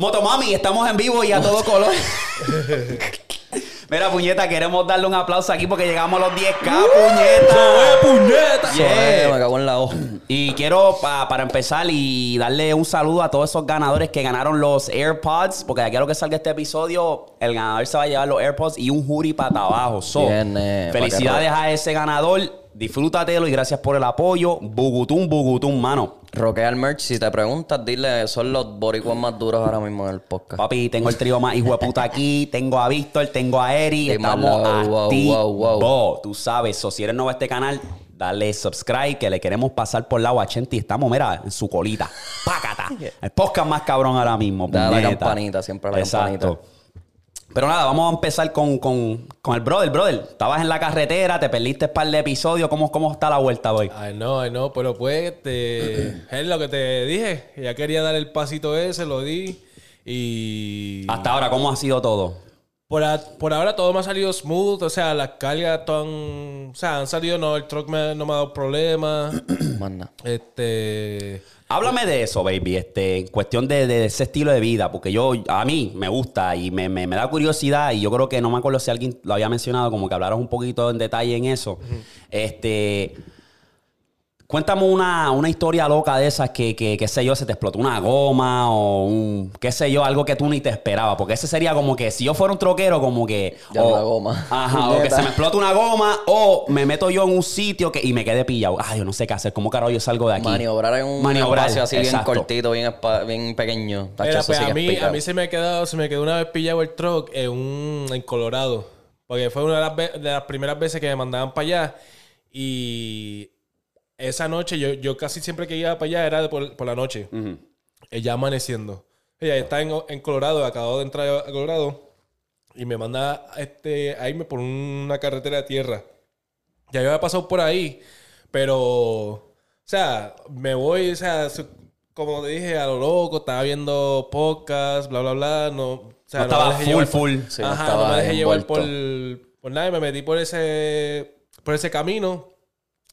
Motomami, estamos en vivo y a todo color. Mira, puñeta, queremos darle un aplauso aquí porque llegamos a los 10k, puñeta. puñeta! Yeah. me cago en la hoja. Y quiero, pa- para empezar, y darle un saludo a todos esos ganadores que ganaron los AirPods, porque de aquí a lo que salga este episodio, el ganador se va a llevar los AirPods y un jury para abajo. So, Bien, eh, felicidades a ese ganador, disfrútatelo y gracias por el apoyo. Bugutum, bugutum, mano. Roquea el merch. Si te preguntas, dile, son los boricuas más duros ahora mismo en el podcast. Papi, tengo el trío más hijo de puta aquí. Tengo a Víctor, tengo a Eri. Estamos wow, activos. wow, wow. Tú sabes, so, si eres nuevo a este canal, dale subscribe que le queremos pasar por lado a Chenti. Estamos, mira, en su colita. Pácata. El podcast más cabrón ahora mismo. Dale la campanita, siempre la Exacto. campanita. Pero nada, vamos a empezar con, con, con el brother. Brother, estabas en la carretera, te perdiste un par de episodios. ¿Cómo, cómo está la vuelta hoy? Ay, no, ay, no, pero pues, este, es lo que te dije. Ya quería dar el pasito ese, lo di. Y. Hasta ahora, ¿cómo ha sido todo? Por, a- por ahora todo me ha salido smooth. O sea, las cargas han. O sea, han salido, no, el truck me- no me ha dado problemas. Manda. este. Háblame de eso, baby, este, en cuestión de, de ese estilo de vida, porque yo, a mí me gusta y me, me- me da curiosidad y yo creo que no me acuerdo si alguien lo había mencionado, como que hablaron un poquito en detalle en eso. Este, cuéntame una, una historia loca de esas que, que, qué sé yo, se te explotó una goma o un, qué sé yo, algo que tú ni te esperabas, porque ese sería como que si yo fuera un troquero, como que... Ya una goma. Ajá, o que se me explota una goma o me meto yo en un sitio que, y me quedé pillado. Ay, yo no sé qué hacer, ¿cómo carajo yo salgo de aquí? Maniobrar en un Maniobrar, espacio así bien cortito, bien, bien pequeño. Mira, pues a mí, a mí se me ha quedado, se me quedó una vez pillado el truck en un, en Colorado. Porque fue una de las, de las primeras veces que me mandaban para allá. Y esa noche, yo, yo casi siempre que iba para allá era de por, por la noche. Ya amaneciendo. Ella está en, en Colorado, acabo de entrar a Colorado. Y me manda este, a irme por una carretera de tierra. Ya yo había pasado por ahí. Pero, o sea, me voy, o sea, como te dije, a lo loco, estaba viendo podcast, bla, bla, bla. No, o sea, No estaba full, llevar full. Sí, no Ajá, estaba no me dejé llevar por, por nada y me metí por ese, por ese camino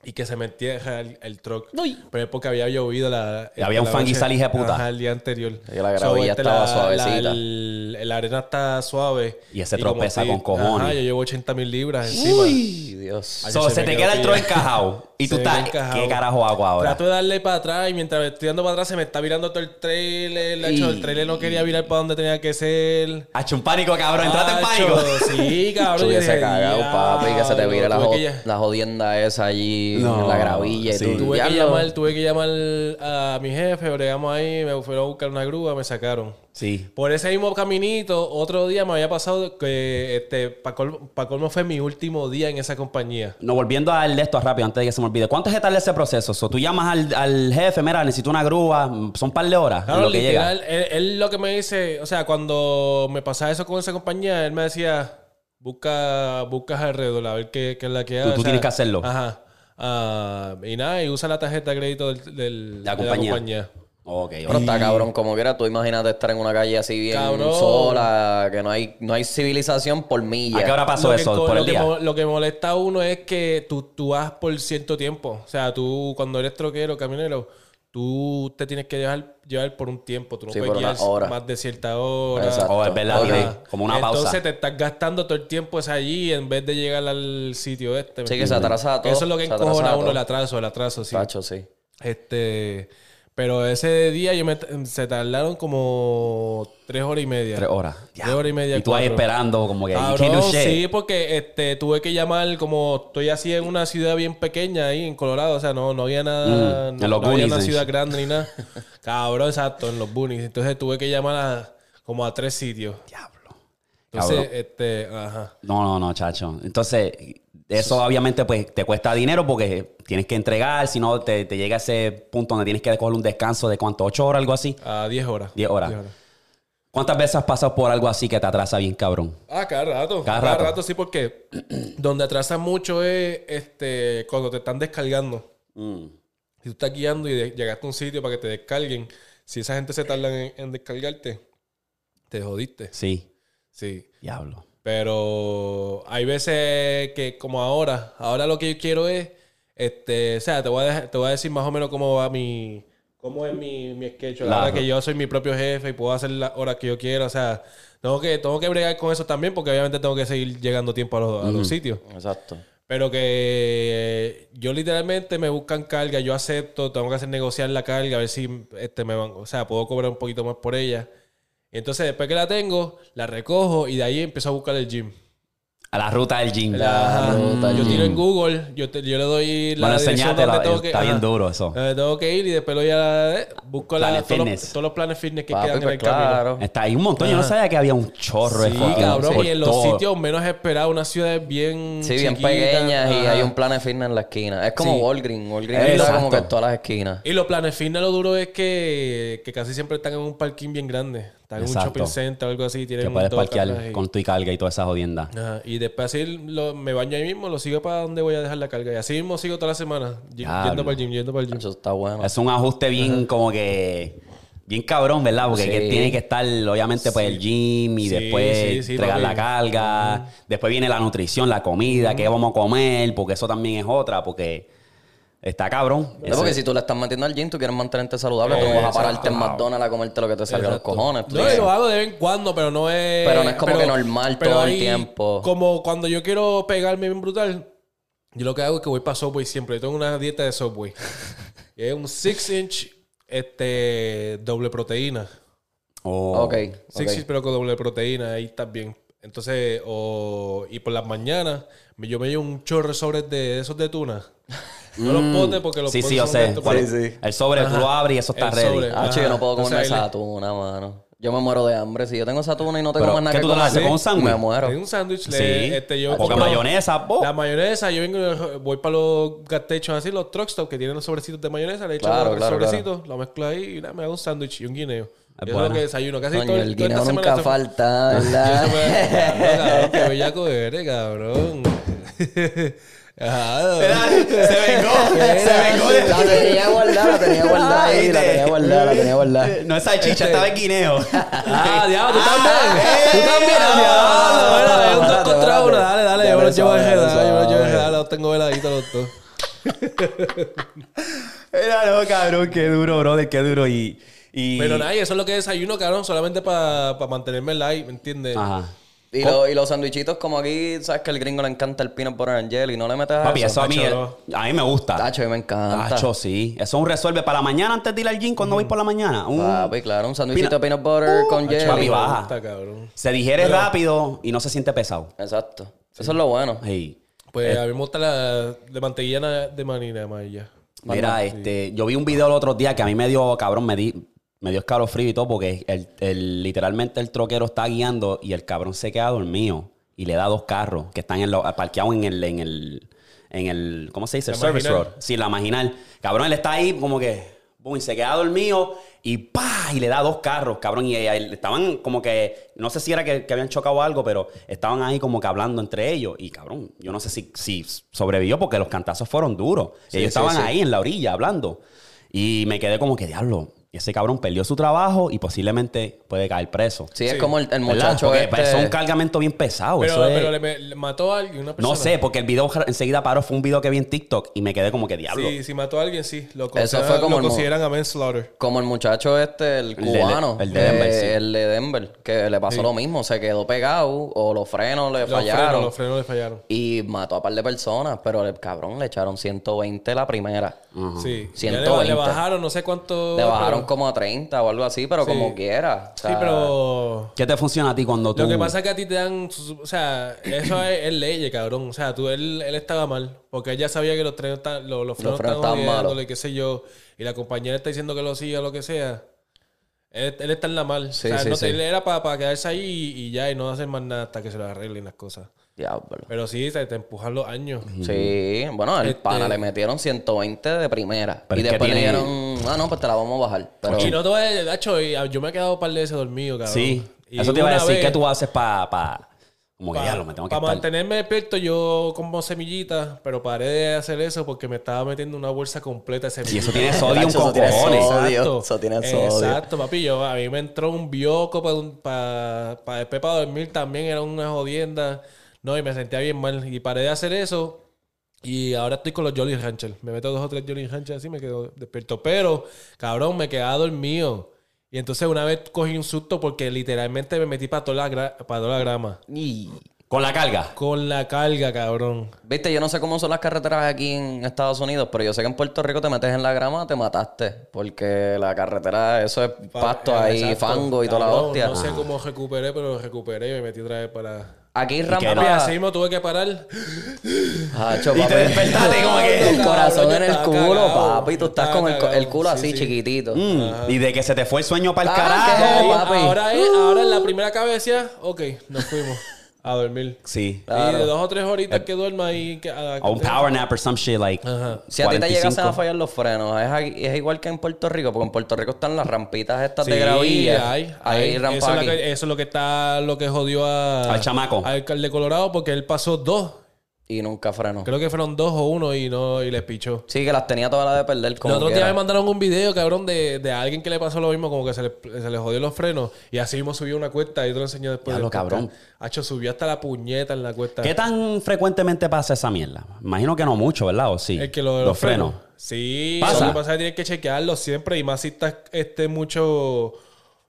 y que se metía el, el truck. Pero es porque había llovido la... Y había un la fanguizal, noche- hija puta. Ajá, el día anterior. Y la gravilla estaba suavecita. La, el- la arena está suave. Y ese truck te- con cojones. Ajá, yo llevo 80 mil libras encima. Uy, Dios. Ay, So, se se, te queda el pillado. encajado. Y tú estás. ¿qué carajo hago ahora? Trato de darle para atrás y mientras me estoy dando para atrás se me está virando todo el trailer. De hecho, el trailer no quería virar para donde tenía que ser. Hacho, un pánico, cabrón. Entraste en pánico. Sí, cabrón. Yo hubiese cagado, papi, que se te vire la, la jodienda esa allí No, en la gravilla y tú. Tuve que, llamar, tuve que llamar a mi jefe, bregamos ahí, me fueron a buscar una grúa, me sacaron. Sí. Por ese mismo caminito, otro día me había pasado que este, para colmo, pa' colmo fue mi último día en esa compañía. No, volviendo al de esto rápido, antes de que se me olvide. ¿Cuánto es tal ese proceso? So, tú llamas al, al jefe, mira, necesito una grúa. Son un par de horas. Claro, lo que literal, llega. él, él lo que me dice, o sea, cuando me pasaba eso con esa compañía, él me decía, busca, buscas alrededor, a ver qué, qué es la que hay. tú tienes que hacerlo. Ajá. Ah, y nada, y usa la tarjeta de crédito del, del- La de compañía. Ok, Pero está cabrón, como quiera, tú imagínate estar en una calle así bien Cabrón. sola, que no hay, no hay civilización por milla. ¿A qué hora pasó que eso? co- ¿Por lo el que día? mo- lo que molesta a uno es que tú, tú vas por cierto tiempo. O sea, tú cuando eres troquero, camionero, tú te tienes que dejar llevar por un tiempo. Tú no Sí, puedes guiar hora. más de cierta hora. Exacto. Oh, es verdad, como una Entonces pausa. te estás gastando todo el tiempo es allí en vez de llegar al sitio este. ¿me Sí, que se atrasa todo. Eso es lo que encojona a uno todo. el atraso, el atraso, sí. Este, pero ese día yo me, se tardaron como tres horas y media. Tres horas. Tres horas y media. Y tú ahí cuatro. esperando, como que. Cabrón, sí, porque este, tuve que llamar, como estoy así en una ciudad bien pequeña ahí en Colorado, o sea, no, no había nada, Mm, no, en los no había una ciudad grande ni nada. Cabrón, exacto, en los boonies. Entonces tuve que llamar a, como a tres sitios. Diablo. Entonces, Cabrón. este, ajá. No, no, no, chacho. Entonces, eso obviamente pues te cuesta dinero porque tienes que entregar, si no te, te llega a ese punto donde tienes que coger un descanso de cuánto, ocho horas, algo así. A 10 horas. Diez horas. Diez ¿Cuántas veces has pasado por algo así que te atrasa bien, cabrón? Ah, cada rato. Cada Cada, rato. rato. sí, porque donde atrasa mucho es este, cuando te están descargando. Mm. Si tú estás guiando y llegaste a un sitio para que te descarguen, si esa gente se tarda en, en descargarte, te jodiste. Sí, Sí. diablo. Pero hay veces que, como ahora, ahora lo que yo quiero es, este, o sea, te voy a, dejar- te voy a decir más o menos cómo va mi, cómo es mi, mi sketch. Claro. Ahora que yo soy mi propio jefe y puedo hacer las horas que yo quiera. O sea, tengo que, tengo que bregar con eso también porque obviamente tengo que seguir llegando tiempo a los, a los sitios. Exacto. Pero que eh, yo literalmente me buscan carga, yo acepto, tengo que hacer negociar la carga, a ver si este me van, o sea, puedo cobrar un poquito más por ella. Y entonces después que la tengo, la recojo y de ahí empiezo a buscar el gym. A la ruta del gym. La- ruta del yo gym. tiro en Google, yo, te- yo le doy la Bueno, dirección donde tengo que está bien duro eso. donde tengo que ir y después lo voy a eh, busco la, Planes todos, los, todos los planes fitness que Papi, quedan en pues el camino. Está ahí un montón. Yo no sabía que había un chorro de Sí, fucking- cabrón, y en los todo. sitios menos esperados, unas ciudades bien Sí, bien pequeñas y hay un Planet Fitness en la esquina. Es como Sí. Walgreens. Walgreens está como que en todas las esquinas. Y los planes fitness lo duro es que, que casi siempre están en un parking bien grande. Están en un shopping center o algo así. Tienen Que puedes parquear con tu y carga y toda esa jodienda. Ajá, Y después así lo- me baño ahí mismo, lo sigo para donde voy a dejar la carga. Y así mismo sigo toda la semana. Yendo para el gym, yendo para el gym. Eso está bueno. Es un ajuste bien como que... Bien cabrón, ¿verdad? Porque Sí. que tiene que estar, obviamente, pues el gym y Sí, después sí, sí, entregar la carga. Después viene la nutrición, la comida, qué vamos a comer, porque eso también es otra, porque está cabrón. No, porque si tú le estás metiendo al gym, tú quieres mantenerte saludable, tú no vas a pararte en McDonald's a comerte lo que te salga a los cojones. No, y tienes- lo hago de vez en cuando, pero no es. Pero no es como que normal todo el tiempo. Como cuando yo quiero pegarme bien brutal, yo lo que hago es que voy para Subway siempre. Yo tengo una dieta de Subway. Y es un 6 inch este, doble proteína. Oh. Ok, 6 ok. inch, pero con doble proteína, ahí está bien. Entonces, o, y por las mañanas, yo me llevo un chorro de sobres de esos de tuna. No los potes porque los Mm. Sí, potes sí, yo son sé. El sobre tú lo abres y eso está El ready. sobre. Ah, yo no puedo comerme Entonces, ahí esa le- tuna, mano. Yo me muero de hambre. Si yo tengo esa tuna y no tengo Pero, más nada ¿qué que tú te la comer, haces? ¿Con un sándwich? me muero. Tengo un sándwich. le- Sí. Este, yo Porque compro- mayonesa, po. La mayonesa, yo vengo, voy para los gas techos así, los truck stop que tienen los sobrecitos de mayonesa, le echo Claro, los claro, sobrecitos, lo mezclo ahí y nada, me hago un sándwich y un guineo. Es Eso es buena. lo que desayuno. Casi Coño, todo, el guineo nunca falta, ¿verdad? que bellaco eres, cabrón. Ajá. Se vengó. Se vengó de... La tenía guardada, la tenía guardada ahí, la tenía guardada, la tenía guardada. No es salchicha, estaba en guineo. Ah, diablo, tú también. Tú también, Ah, diablo. Bueno, un dos contra uno. Dale, dale, yo me los llevo jedar, yo me los llevo suave. jedar, los tengo veladitos los dos. Era no, cabrón, qué duro, brother, qué duro. Y. y... Pero nada, y eso es lo que desayuno, cabrón, solamente para mantenerme light, ¿me entiendes? Ajá. Y, lo- y los sandwichitos, como aquí, sabes que al gringo le encanta el peanut butter and jelly, no le metes a Papi, eso. eso a mí, a mí me gusta. Tacho, a mí me encanta. Tacho, sí. Eso es un resuelve para la mañana antes de ir al gym cuando voy por la mañana. Un- Papi, claro, un sandwichito de Peanut- butter con Tacho, jelly. papi, baja. gusta, cabrón. Se digiere rápido y no se siente pesado. Exacto. Eso es lo bueno. Sí. Pues Eh. a mí me gusta la de mantequilla de manina amarilla. Mira, este, yo vi un video el otro día que a mí me dio, cabrón, me, di, me dio escalofrío y todo porque el, el- literalmente el troquero está guiando y el cabrón se queda dormido y le da dos carros que están en lo- parqueados en el, en el, en el, ¿cómo se dice? El service road. Sí, la marginal. Cabrón, él está ahí como que, boom, y se queda dormido y pa, y le da dos carros, cabrón. Y, eh, estaban como que, no sé si era que, que habían chocado algo, pero estaban ahí como que hablando entre ellos. Y cabrón, yo no sé si, si sobrevivió porque los cantazos fueron duros. y ellos sí, estaban sí. ahí en la orilla hablando. Y me quedé como que, diablo, ese cabrón perdió su trabajo y posiblemente puede caer preso. Sí, es Sí. como el, muchacho Porque este... eso es un cargamento bien pesado. Pero, eso es- pero le, mató a alguien, una persona. No sé, porque el video enseguida paró. Fue un video que vi en TikTok y me quedé como que, diablo. Sí, si mató a alguien, sí. Lo Eso fue como lo el consideran a manslaughter. Como el muchacho este, el cubano. el de Denver, eh, sí. El de Denver, que le pasó Sí. lo mismo. Se quedó pegado o los frenos le Los fallaron. frenos, los frenos le fallaron. Y mató a un par de personas, pero el cabrón le echaron 120 la primera. Sí. Ya le, 120. le bajaron no sé cuánto. Le bajaron como a 30 o algo así, pero Sí. como quiera. O sea, Sí, pero. ¿Qué te funciona a ti cuando tú... Lo que pasa es que a ti te dan. O sea, eso es, es ley, cabrón. O sea, tú, él, él estaba mal. Porque él ya sabía que los trenes están- los, los frenos, frenos estaban estaban malos. qué sé yo. Y la compañera está diciendo que lo siga o lo que sea. Él, él está en la mal. Sí, o sea, sí, no, sí. él era para quedarse ahí y, y ya, y no hacer más nada hasta que se lo arreglen las cosas. Diablo. Pero sí, te, te empujan los años. Sí, bueno, al Este- pana le metieron 120 de primera. Pero y después le dieron, ah, no, pues te la vamos a bajar. Pero Y no te voy a Nacho, y, ah, yo me he quedado un par de veces dormido, cabrón. Sí. Y Eso te iba a decir. vez- ¿Qué tú haces para... como que, diablo, me tengo que Para estar... mantenerme despierto, yo como semillita, pero paré de hacer eso porque me estaba metiendo una bolsa completa de semillitas. Y eso tiene sodio con eso tiene sodio. Eso tiene sodio. Exacto, papi. Yo, a mí me entró un bioco para pa, después para dormir también. Era una jodienda. No, y me sentía bien mal. Y paré de hacer eso. Y ahora estoy con los Jolly Ranchers. Me meto dos o tres Jolly Ranchers así me quedo despierto. Pero, cabrón, me quedaba dormido. Y entonces una vez cogí un susto porque literalmente me metí para toda la, gra- para toda la grama. Y... Con la carga. Con la carga, cabrón. Viste, yo no sé cómo son las carreteras aquí en Estados Unidos, pero yo sé que en Puerto Rico te metes en la grama, te mataste. Porque la carretera, eso es pasto Pa- ahí, exacto. fango y toda la hostia. No sé cómo recuperé, pero recuperé y me metí otra vez para... Aquí que rampa... así mismo tuve que parar. Hacho, Y te papi. despertaste como que- El corazón en el culo, papi. Tú estás con el, el culo Sí, así sí. chiquitito. Mm, Y de que se te fue el sueño para el Ah, carajo. papi. ahora, es, ahora en la primera cabeza, ok, nos fuimos a dormir. Sí. Claro. Y de dos o tres horitas que duerma y que... a- O un power nap or some shit like. Ajá. Si a ti te 45. llegasen a fallar los frenos, ¿es, es igual que en Puerto Rico, porque en Puerto Rico están las rampitas estas Sí, de gravilla. hay, Hay hay. rampas eso, es aquí. lo que, eso es lo que está, lo que jodió a, Al chamaco. Al alcalde de Colorado porque él pasó dos. Y nunca frenó. Creo que fueron dos o uno y no y les pichó. Sí, que las tenía todas las de perder como El otro día me mandaron un video, cabrón, de, de alguien que le pasó lo mismo, como que se le, se le jodió los frenos. Y así mismo subió una cuesta y te lo enseñé después. Diablo, del podcast. cabrón. Hacho, subió hasta la puñeta en la cuesta. ¿Qué tan frecuentemente pasa esa mierda? Imagino que no mucho, ¿verdad? ¿O sí? El que lo de los, frenos. Sí, ¿Pasa? lo que pasa es que tienes que chequearlo siempre y más si estás este, mucho,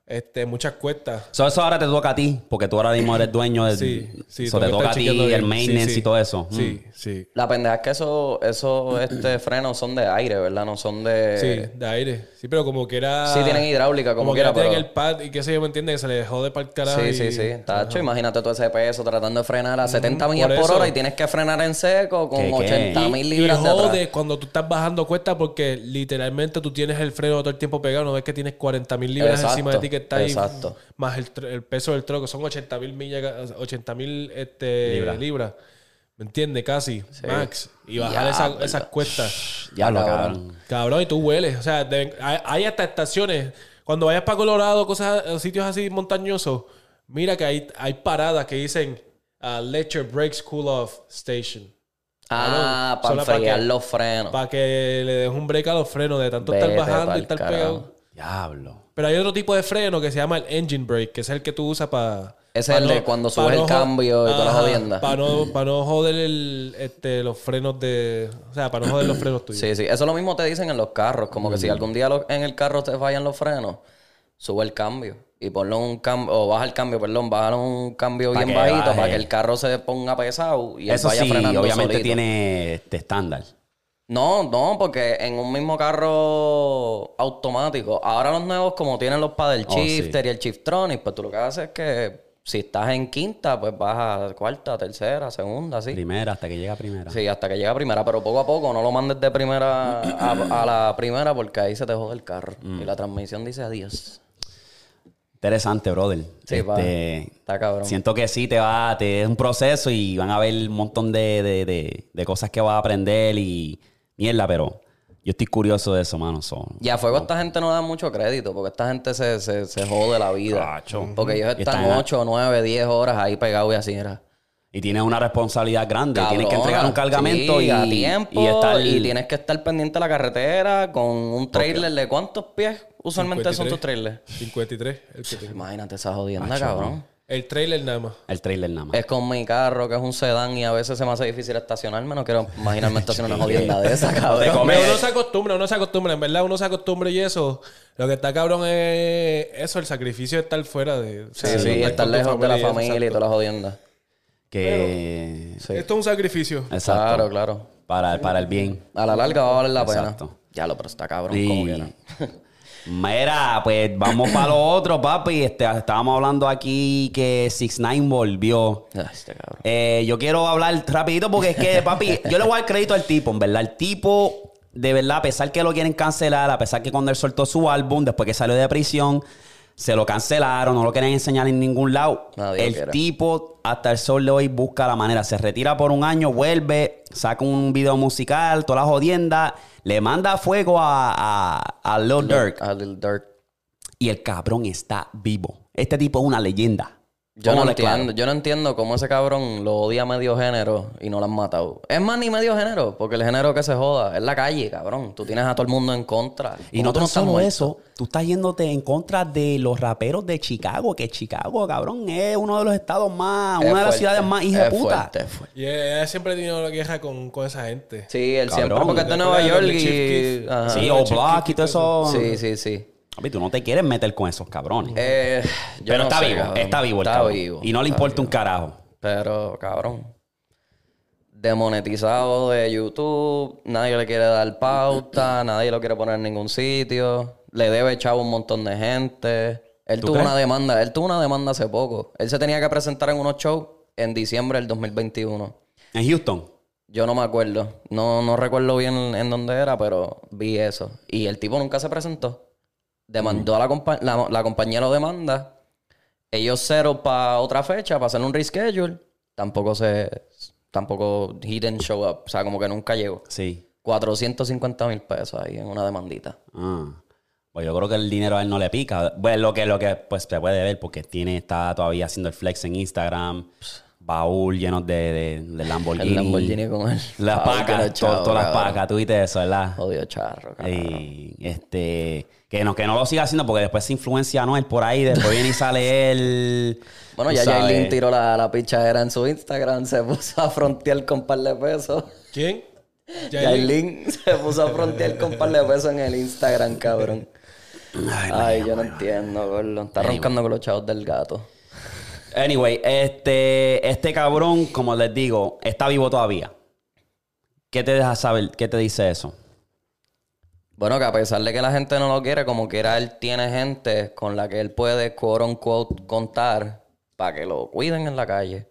este, muchas cuestas. So, eso ahora te toca a ti, porque tú ahora mismo eres dueño de... Sí, sí. So, te que toca a ti el bien. maintenance Sí, sí. y todo eso. Mm. Sí, sí. La pendeja es que esos eso, este, frenos son de aire, ¿verdad? No son de... Sí, de aire. Sí, pero como que era... Sí, tienen hidráulica, como, que quiera, tienen pero... el pad y qué sé yo, ¿me entiendes? Que se le jode para el carajo. Sí, y- sí, sí. Tacho, imagínate todo ese peso tratando de frenar a 70 millas por hora y tienes que frenar en seco con ¿Qué, qué? 80 Y, mil y libras de atrás. jode cuando tú estás bajando cuesta porque literalmente tú tienes el freno todo el tiempo pegado. No ves que tienes 40 mil libras Exacto, encima de ti que está ahí. exacto. Más el, peso del troco. Son 80 mil millas, 80 mil este, Libras. libras. ¿Me entiendes? Casi. Max. Y bajar esa- esas cuestas. Diablo, Cabrón. cabrón. Cabrón, y tú hueles. O sea, hay, hay hasta estaciones. Cuando vayas para Colorado, cosas, eh, sitios así montañosos, mira que hay, hay paradas que dicen uh, Let your brakes cool off station. Ah, Cabrón, para enfriar que- los frenos. Para que le des un break a los frenos de tanto estar bajando y estar carajo. pegado. Diablo. Pero hay otro tipo de freno que se llama el engine brake, que es el que tú usas para... Ese es el de cuando subes el cambio y todas las jodiendas. Para no, pa' no joder el, este, los frenos de... O sea, para no joder los frenos tuyos. Sí, sí. Eso lo mismo te dicen en los carros. Como que si algún día lo- en el carro te fallan los frenos, sube el cambio. Y ponle un cambio, o baja el cambio, perdón, baja un cambio Pa' bien bajito para que el carro se ponga pesado y él Eso vaya sí, frenando obviamente solito. tiene este estándar. No, no, porque en un mismo carro automático, ahora los nuevos como tienen los paddle Oh, sí. shifter y el shiftronic, pues tú lo que haces es que si estás en quinta, pues bajas a cuarta, tercera, segunda, así. Primera, hasta que llega primera. Sí, hasta que llega a primera, pero poco a poco no lo mandes de primera a, a la primera porque ahí se te jode el carro. Mm. Y la transmisión dice adiós. Interesante, brother. Sí. Este, Está cabrón. Siento que sí, te va, te es un proceso y van a haber un montón de, de, de- de cosas que vas a aprender y mierda, pero yo estoy curioso de eso, mano. so- Y a fuego esta gente no da mucho crédito porque esta gente se, se, se jode la vida. Cacho. Porque ellos están están- 8, 9, 10 horas ahí pegados y así era. Y tienes una responsabilidad grande. tienes que Cabrona. entregar un cargamento Sí, y, a tiempo y estar... y tienes que estar pendiente de la carretera con un trailer de cuántos pies usualmente son 53. tus trailers. 53. El, que. Imagínate esa jodienda, cabrón. El trailer nada más. El trailer nada más. Es con mi carro, que es un sedán, y a veces se me hace difícil estacionarme. No quiero imaginarme estacionar una jodienda de esa, cabrón. uno se acostumbra, uno se acostumbra, en verdad uno se acostumbra y eso. Lo que está cabrón es eso, el sacrificio de estar fuera de. o sea, Sí, sí, estar lejos de la y familia y exacto. toda la jodienda. Que... Sí. Esto es un sacrificio. Exacto. Claro, claro. Para, para el bien. A la larga va a valer la Exacto. pena. Ya lo, pero está cabrón, Sí. como. Mira, pues vamos para lo otro, papi. Este, estábamos hablando aquí que 6 9 volvió. Ay, este cabrón. Eh, yo quiero hablar rapidito porque es que, papi, yo le voy a dar crédito al tipo, en verdad. El tipo, de verdad, a pesar que lo quieren cancelar, a pesar que cuando él soltó su álbum, después que salió de prisión, se lo cancelaron, no lo querían enseñar en ningún lado. Nadie el tipo, hasta el sol de hoy, busca la manera. Se retira por un año, vuelve, saca un video musical, toda la jodienda, le manda fuego a, a, a Lil Durk. A Lil Durk. Y el cabrón está vivo. Este tipo es una leyenda. Yo no ¿Cómo le entiendo, claro? yo no entiendo cómo ese cabrón lo odia medio género y no lo han matado. Es más ni medio género, porque el género que se joda es la calle, cabrón. Tú tienes a todo el mundo en contra. Y ¿Cómo no estás solo muerto? eso, tú estás yéndote en contra de los raperos de Chicago, que Chicago, cabrón, es uno de los estados más, Es una de las ciudades más hija puta. fuerte, es fuerte. Y ella siempre ha tenido una queja con, con esa gente. Sí, él Cabrón, siempre porque es de Nueva York y... Ajá. Sí, o Block y todo eso. Sí, sí, sí. Papi, tú no te quieres meter con esos cabrones. Eh, Pero no está sé, vivo, cabrón. está vivo el Está cabrón. vivo, y no le importa un carajo. Pero, cabrón. Demonetizado de YouTube, nadie le quiere dar pauta, nadie lo quiere poner en ningún sitio, le debe a un montón de gente. Él ¿Tú tuvo crees? una demanda, él tuvo una demanda hace poco. Él se tenía que presentar en unos shows en diciembre del 2021. En Houston. Yo no me acuerdo, no, no recuerdo bien en dónde era, pero vi eso. Y el tipo nunca se presentó. Demandó a la, compa- la, la compañía lo demanda. Ellos cero para otra fecha, para hacer un reschedule. Tampoco se. Tampoco he didn't show up. O sea, como que nunca llegó. Sí. 450 mil pesos ahí en una demandita. Ah. Pues yo creo que el dinero a él no le pica. Bueno, lo que, lo que pues se puede ver porque tiene, está todavía haciendo el flex en Instagram. Baúl llenos de, de, de Lamborghini. El Lamborghini con él. Las pacas, todas las pacas. Tú viste eso, ¿verdad? Odio charro, cabrón. Y este, que no, que no lo siga haciendo porque después se influencia a Noel por ahí, después viene y sale él. Bueno, ya sabes. Jailin tiró la, la pichadera en su Instagram, se puso a frontear con par de pesos. ¿Quién? Yailin se puso a frontear con par de pesos en el Instagram, cabrón. Ay, yo no entiendo, gordo. Está roncando con los chavos del gato. Anyway, este, este cabrón, como les digo, está vivo todavía. ¿Qué te deja saber? ¿Qué te dice eso? Bueno, que a pesar de que la gente no lo quiere, como quiera, él tiene gente con la que él puede, quote unquote, contar para que lo cuiden en la calle.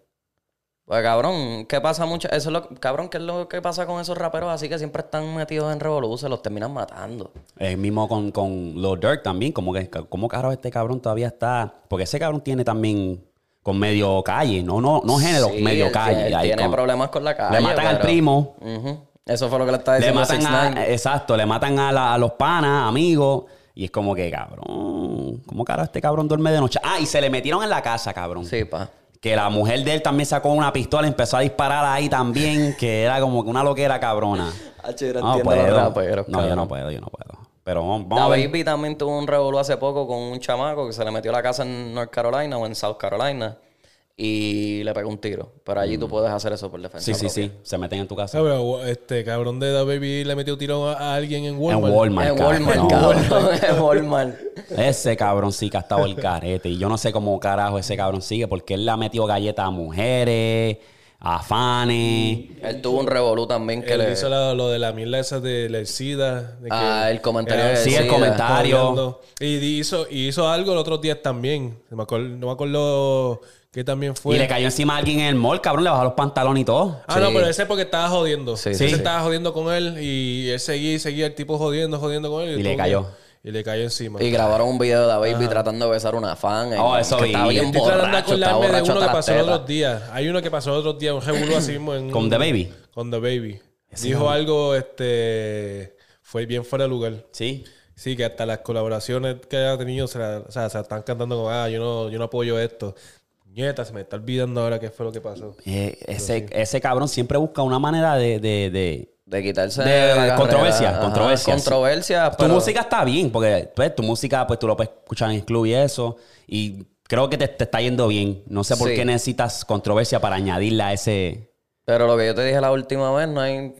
Pues cabrón, ¿qué pasa mucho? Eso es lo cabrón, ¿qué es lo que pasa con esos raperos así que siempre están metidos en revolú, se los terminan matando? El mismo con, con Lil Durk también, como que, ¿cómo carajo este cabrón todavía está? Porque ese cabrón tiene también con medio calle, no, no, no género, Sí, medio él calle. tiene- él ahí tiene con- problemas con la calle. Le matan al primo, Ujú. Eso fue lo que le estaba le diciendo matan a, 6ix9ine. exacto, le matan a, la- a los panas, amigos, y es como que, cabrón, ¿cómo carajo este cabrón duerme de noche? Ah, y se le metieron en la casa, cabrón. Sí, pa. Que la mujer de él también sacó una pistola y empezó a disparar ahí también, que era como que una loquera cabrona. Hacho, yo no puedo. raperos, No, yo no puedo, yo no puedo. Pero vamos, vamos a ver. Baby también tuvo un revolú hace poco con un chamaco que se le metió a la casa en North Carolina o en South Carolina y le pegó un tiro. Pero allí tú puedes hacer eso por defensa. Sí, sí, propia. sí. Se meten en tu casa. ¿Sabes? Este cabrón de Da Baby le metió tirón a, alguien en En Walmart. Walmart. En Walmart, cabrón. cabrón. En Walmart. Ese cabrón sí que ha estado el carete. Y yo no sé cómo carajo ese cabrón sigue, porque él le ha metido galletas a mujeres, a fanes. Él tuvo un revolú también que Él le... hizo lo, lo de la mierda esa de la SIDA. de que- Ah, el comentario Eh, de Sí, el comentario. Y hizo, y hizo algo los otros días también. No me acuerdo, qué también fue. Y le cayó encima a alguien en el mall, cabrón, le bajó los pantalones y todo. Ah, no, pero ese es porque estaba jodiendo. Sí, Ese sí, estaba jodiendo con él y él seguía y seguía el tipo jodiendo, jodiendo con él. Y le que- cayó. Y le cayó encima. Y grabaron un video de Da Baby tratando de besar a una fan. Oh, eso que vi. Está bien Estoy tratando de acordarme de uno que pasó los otros días. Hay uno que pasó los otros días, un revolú así mismo en... Con The Baby. Con The Baby. Dijo algo, este... Fue bien fuera de lugar. Sí. Sí, que hasta las colaboraciones que ha tenido se, la- o sea, se están cantando como, ah, yo no, yo no apoyo esto. Nieta, se me está olvidando ahora qué fue lo que pasó. Eh, ese, ese cabrón siempre busca una manera de... de, de- De quitarse De la controversia, Ajá, controversia, sí. Controversia, Tu música está bien, porque pues, tu música pues tú lo puedes escuchar en el club y eso. Y creo que te, te está yendo bien. No sé por Sí. qué necesitas controversia para añadirla a ese Pero lo que yo te dije la última vez, no hay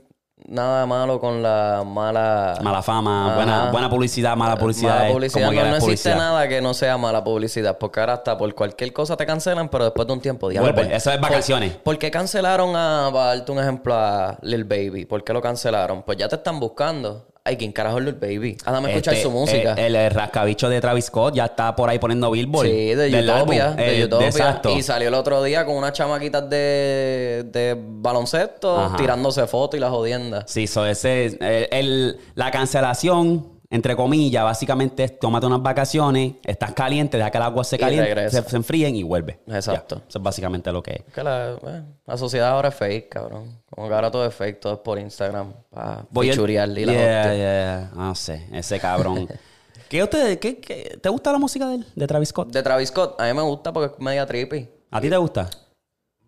nada malo con la mala... mala fama, buena, buena publicidad, mala publicidad. Mala publicidad. como No, no existe publicidad. nada que no sea mala publicidad. Porque ahora hasta por cualquier cosa te cancelan, pero después de un tiempo... diablo, Vuelve, ¿por- eso es vacaciones. ¿Por, por qué cancelaron a... Para darte un ejemplo a Lil Baby. ¿Por qué lo cancelaron? Pues ya te están buscando. Ay, ¿quién carajo es Lil Baby? Hágame escuchar Este, su música. El, el rascabicho de Travis Scott ya está por ahí poniendo Billboard. Sí, de Utopia, de Eh, Utopia. exacto. Y salió el otro día con unas chamaquitas de, de baloncesto Ajá. tirándose fotos y las jodiendas. Sí, so ese, el, el- la cancelación, entre comillas, básicamente es tómate unas vacaciones, estás caliente, deja que el agua se caliente, se, se enfríen y vuelve. Exacto. Ya, eso es básicamente lo que es. Que la, la sociedad ahora es fake, cabrón. Como que ahora todo es fake, todo es por Instagram. Para Voy a- pichurear y la Yeah, yeah. No sé, ese cabrón. ¿Qué usted, qué, qué- ¿Te gusta la música de él, de Travis Scott? De Travis Scott, a mí me gusta porque es media trippy. ¿A ti te gusta?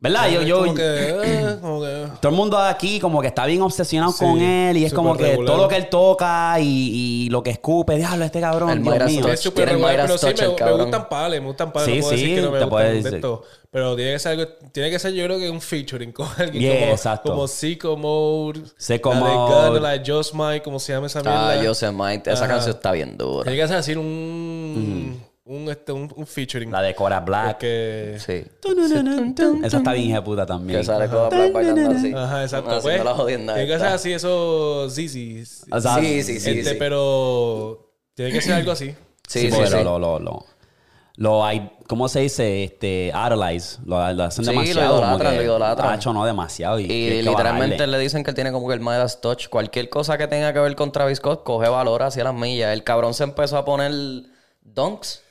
¿Verdad? Yo, Es yo, como que, eh, como que- todo el mundo aquí como que está bien obsesionado Sí, con él y es como que regular. todo lo que él toca y, y lo que escupe, diablo, este cabrón, El Dios mío. Es súper regular, pero sí, me, gustan pales, me gustan pales. Sí, no puedo sí, decir que no me te gustan puedes- de esto. Pero tiene que ser algo, tiene que ser yo creo que un featuring con alguien Yeah, como, exacto. como Sicko Mode, Sicko la de Mode. Gun, la de Just Mike, como se llama esa mierda. Ah, Yosemite. Esa Ajá. canción está bien dura. Tiene que ser así un, un, este, un, un featuring. La de Cora Black. Porque... Sí. Esa está bien puta también. Que sale con Black bailando así. Ajá, exacto. Haciendo Pues, la jodienda tiene que ser así esos ZZs. O sea, Sí, sí, sí. Este, pero tiene que ser algo así. Sí, Sí, sí, porque sí. Lo, lo, lo, lo hay, ¿cómo se dice? Este, idolize. Lo, lo hacen Sí, lo demasiado. como idolatran, lo idolatran. Hacho, no, demasiado. Y, Y literalmente le dicen que él tiene como que el Midas Touch. Cualquier cosa que tenga que ver con Travis Scott, coge valor hacia las millas. El cabrón se empezó a poner dunks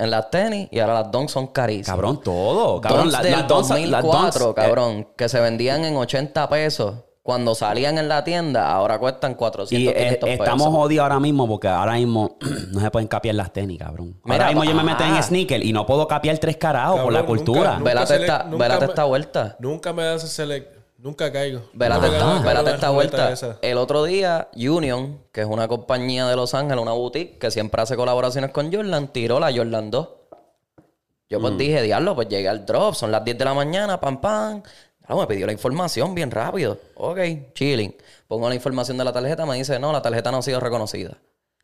en las tenis y ahora las dunks son carísimas. Cabrón, todo. Cabrón, la- las las 2004, dunks, eh, cabrón, que se vendían en 80 pesos. Cuando salían en la tienda, ahora cuestan 400, Y eh, 500 pesos. estamos jodidos ahora mismo porque ahora mismo no se pueden capiar las tenis, cabrón. Mira, ahora mismo yo me meto en ah. sneaker y no puedo capiar tres carajos por la cultura. nunca- Vélate se le- esta, nunca vélate me- esta vuelta. Nunca me das select. Nunca caigo. Nunca esta, esta vuelta. esa. El otro día, Union, que es una compañía de Los Ángeles, una boutique que siempre hace colaboraciones con Jordan, tiró la Jordan 2. Yo Mm. pues dije, diablo, pues llegué al drop, son las 10 de la mañana, pam, pam. Claro, me pidió la información bien rápido. Ok, chilling. Pongo la información de la tarjeta, me dice, no, la tarjeta no ha sido reconocida.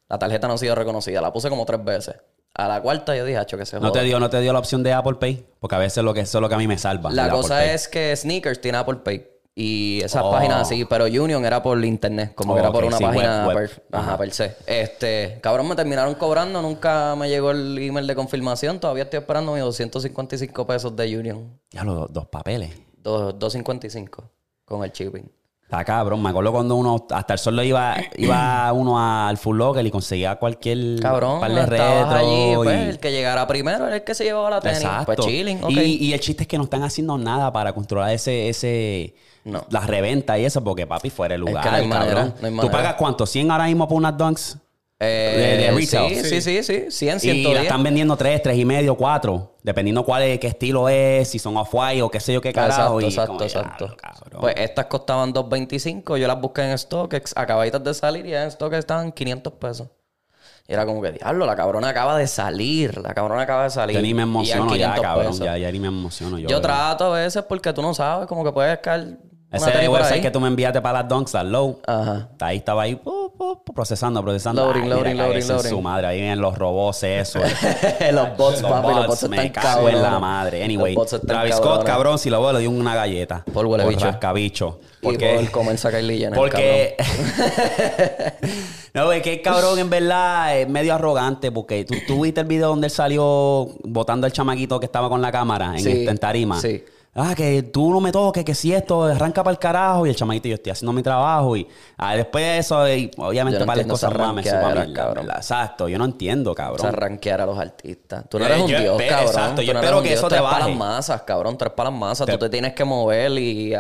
La tarjeta no ha sido reconocida. La puse como tres veces. A la cuarta yo dije, hacho, que se No joda. te dio, no te dio la opción de Apple Pay, porque a veces lo que eso es lo que a mí me salva. La Apple cosa Pay. es que Sneakers tiene Apple Pay. Y esas Oh. páginas así, pero Union era por internet, como Oh, que era por una sí, página web, web. per, ajá, per se. Este, cabrón, me terminaron cobrando, nunca me llegó el email de confirmación, todavía estoy esperando mis 255 pesos de Union. Ya los dos, dos papeles. Dos- 255 con el shipping. Está cabrón. Me acuerdo cuando uno, hasta el sol iba, iba uno al Full Locker y conseguía cualquier Cabrón, par de retro. allí, pues, y- el que llegara primero era el que se llevaba la tenis. Exacto. Pues chilling, ok. y, y el chiste es que no están haciendo nada para controlar ese, ese, No. las reventas y eso, porque papi fuera el que lugar, no hay manera, cabrón. no hay ¿Tú manera. pagas cuánto? ¿100 ahora mismo por unas dunks? Eh, de- de retail. Sí, sí, sí, sí. 100, Y 110. la están vendiendo 3, 3 y medio, 4. Dependiendo cuál es, qué estilo es, si son off-white o qué sé yo qué carajo. Exacto, y exacto, exacto. Pues estas costaban 2.25, yo las busqué en StockX, acabaditas de salir y en StockX estaban 500 pesos. Y era como que, diablo, la cabrona acaba de salir, la cabrona acaba de salir. Yo ni me Y emociono ya, 500 cabrón. Ya, ya ni me emociono. Yo, Yo trato a veces porque tú no sabes, como que puedes caer Ese website ahí. que tú me enviaste para las dunks, al low. Ajá. Ahí estaba ahí procesando, procesando. Loading, Ay, mira, loading, loading. Su madre, ahí vienen los robots, eso. los bots, los papi, los bots, bots están me cago en la madre. Anyway, Los bots Travis Scott, cabrón, si lo veo, le dio una galleta. Por huele bicho. rascabicho. Y Porque, por comerse a Kylie porque... no, es que el cabrón en verdad es medio arrogante porque tú, tú viste el video donde él salió botando al chamaquito que estaba con la cámara en, Sí, este- en tarima. sí. Ah, que tú no me toques, que si esto arranca para el carajo y el chamaquito yo estoy haciendo mi trabajo y ah, después de eso y obviamente no para las cosas. ¿verdad? Exacto, yo no entiendo, cabrón. rankear a los artistas. Tú no Eh, eres un dios, cabrón. exacto, Tú yo no espero que dios. eso te Tres para baje. las masas, cabrón. Tres para las masas. Te- Tú te tienes que mover y,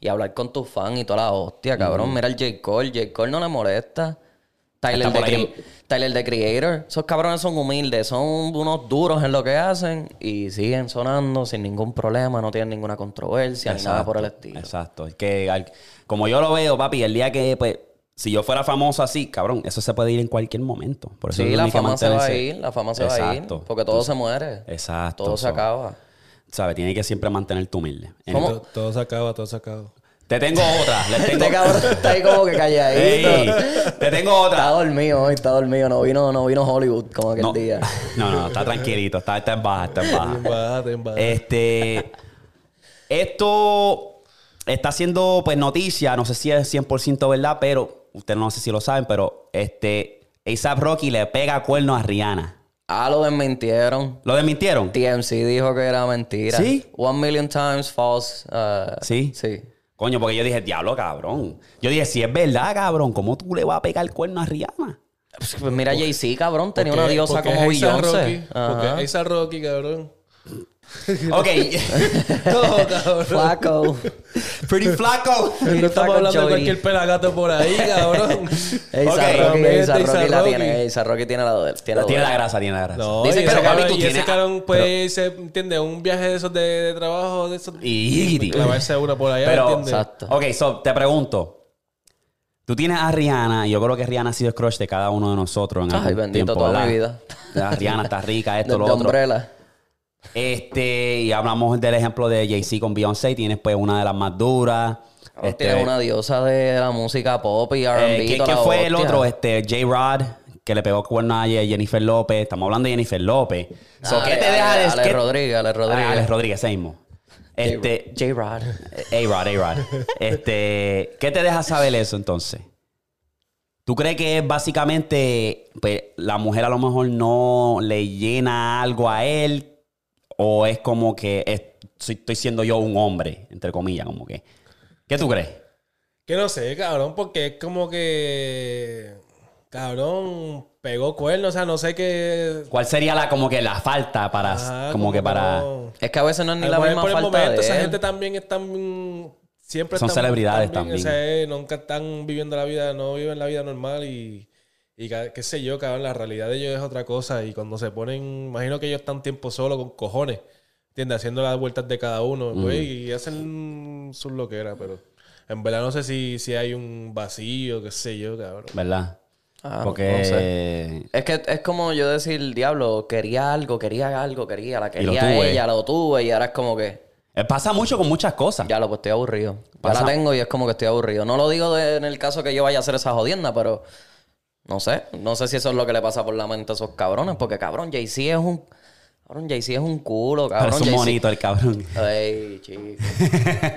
y hablar con tus fans y toda la hostia, cabrón. Mira el J. Cole. J. Cole no le molesta. Tyler the, Tyler the Creator. Esos cabrones son humildes. Son unos duros en lo que hacen. Y siguen sonando sin ningún problema. No tienen ninguna controversia ni nada por el estilo. Exacto. Es que al- como yo lo veo, papi, el día que, pues, si yo fuera famoso así, cabrón, eso se puede ir en cualquier momento. Por eso Sí, la fama se va a ir. La fama se va a ir. Porque todo se muere. Exacto. Todo se acaba. ¿Sabes? Tiene que siempre mantenerte humilde. ¿Cómo? To- Todo se acaba, todo se acaba. Te tengo otra. Les tengo... Este cabrón está ahí como que calladito. Ey, te tengo Está otra. dormido hoy, está dormido. No vino, no vino Hollywood como aquel No, día. no, no, está tranquilito. Está, está en baja, está en baja. Ten baja, ten baja. Este. Esto está haciendo pues noticia. No sé si es 100% verdad, pero ustedes no sé si lo saben, pero este. ASAP Rocky le pega cuerno a Rihanna. Ah, lo desmintieron. ¿Lo desmintieron? TMC dijo que era mentira. ¿Sí? One million times false. uh, ¿Sí? Sí. Coño, porque yo dije, diablo, cabrón. Yo dije, si es verdad, cabrón, ¿cómo tú le vas a pegar el cuerno a Rihanna? Pues mira, Jay-Z, cabrón, tenía Porque- una diosa como Beyoncé. Porque esa Rocky, cabrón. Ok. Todo, cabrón. Flaco. Pretty flaco. No estamos hablando de cualquier pelagato por ahí, cabrón. Ey, Ok. Rocky, Realmente, Rocky la tiene. Ey, Rocky tiene la de. Tiene la Tiene grasa, tiene la grasa. No, Dice ese pero, cabrón, tú y ese tienes- cabrón puede irse, ¿entiendes? Un viaje de esos de, de trabajo, de esos... Y- Clavarse una por allá, Pero- ¿entiendes? Exacto. Ok, so, te pregunto. Tú tienes a Rihanna, y yo creo que Rihanna ha sido el crush de cada uno de nosotros en Ay, algún bendito, tiempo, toda ¿verdad? mi vida. La Rihanna está rica, esto, De, lo de otro. Umbrella. Este, y hablamos del ejemplo de Jay-Z con Beyoncé, tienes pues una de las más duras. Este, Tiene una diosa de la música pop y R&B. eh, ¿quién, toda quién la fue el otro? Este, J-Rod, que le pegó cuerno a Jennifer López. Estamos hablando de Jennifer López. So, Ale- ¿Qué te Ale- deja de Ale Rodríguez, Ale Rodríguez. Ah, Alex Rodríguez, ese mismo. Este, J-Rod. A-Rod, A-Rod. Este, ¿qué te deja saber eso entonces? ¿Tú crees que es básicamente, pues, la mujer a lo mejor no le llena algo a él? ¿O es como que es- soy- estoy siendo yo un hombre, entre comillas, como que? ¿Qué tú crees? Que no sé, cabrón, porque es como que... Cabrón, pegó cuerno, o sea, no sé qué... ¿Cuál sería la como que la falta para, Ajá, como, que para... no. Es que a veces no es ni A la misma por el falta momento, de esa él. gente también están... Siempre Son están- celebridades también. o sea, eh, nunca están viviendo la vida, no viven la vida normal y... Y qué sé yo, cabrón, la realidad de ellos es otra cosa. Y cuando se ponen, imagino que ellos están tiempo solo con cojones, ¿entiendes? Haciendo las vueltas de cada uno, Mm. güey, y hacen sus loqueras, pero en verdad no sé si, si hay un vacío, qué sé yo, cabrón. ¿Verdad? Ah, Porque... no sé. Es que es como yo decir, diablo, quería algo, quería algo, quería, la lo quería tuve. ella, lo tuve y ahora es como que, Eh, Pasa mucho con muchas cosas. ya lo, pues estoy aburrido. Ya Pasa- la tengo y es como que estoy aburrido. No lo digo de- en el caso que yo vaya a hacer esa jodienda, pero no sé. No sé si eso es lo que le pasa por la mente a esos cabrones, porque cabrón, Jay-Z es un... Cabrón, Jay-Z es un culo, cabrón. Parece un Jay-Z- monito el cabrón. Ey, chico.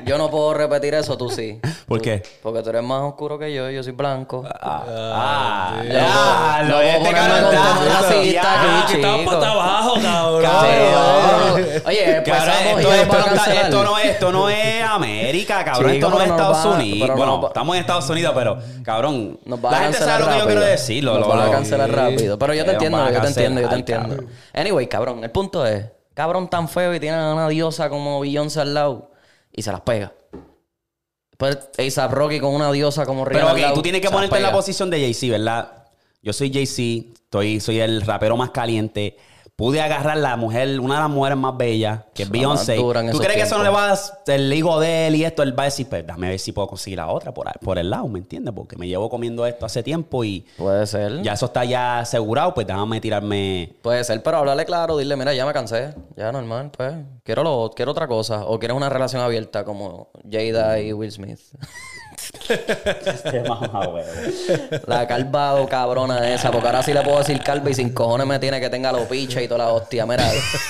Yo no puedo repetir eso, tú sí. ¿Por qué? Porque tú eres más oscuro que yo, yo soy blanco. Ah, sí. ya, No lo este cabrón está- ya. aquí, chico. pata abajo, cabrón. Cabrón. Oye, Cabrón, empezamos y esto, nos esto va a no está- cancelar. esto no es, esto no es América, cabrón. Chico, esto no es pero Estados va- Unidos. pero bueno, estamos en Estados Unidos, pero cabrón, Nos va la a gente cancelar sabe lo que yo rápido. quiero decir. Lo, van a cancelar rápido. Pero yo te entiendo, yo te entiendo, yo te entiendo. cabrón. Anyway, cabrón, el punto es, cabrón tan feo y tiene a una diosa como Beyoncé al lado y se las pega. Después A$AP Rocky con una diosa como Pero Rihanna ok, al lado, tú tienes que se las ponerte en la pega. posición de Jay-Z, ¿verdad? Yo soy Jay-Z, estoy- soy el rapero más caliente. Pude agarrar la mujer, una de las mujeres más bellas, que es Beyoncé. ¿Tú crees que eso no le va a el hijo de él y esto? Él va a decir, pues dame a ver si puedo conseguir la otra por, ahí- por el lado, ¿me entiendes? Porque me llevo comiendo esto hace tiempo y Puede ser. ya eso está ya asegurado, pues déjame tirarme. Puede ser, pero háblale claro, dile, mira, ya me cansé, ya normal, pues. Quiero lo, quiero otra cosa. O quieres una relación abierta como Jada y Will Smith. Este. La calva o cabrona esa, porque ahora sí le puedo decir calva y sin cojones me tiene que tenga los piches y toda la hostia. Mira,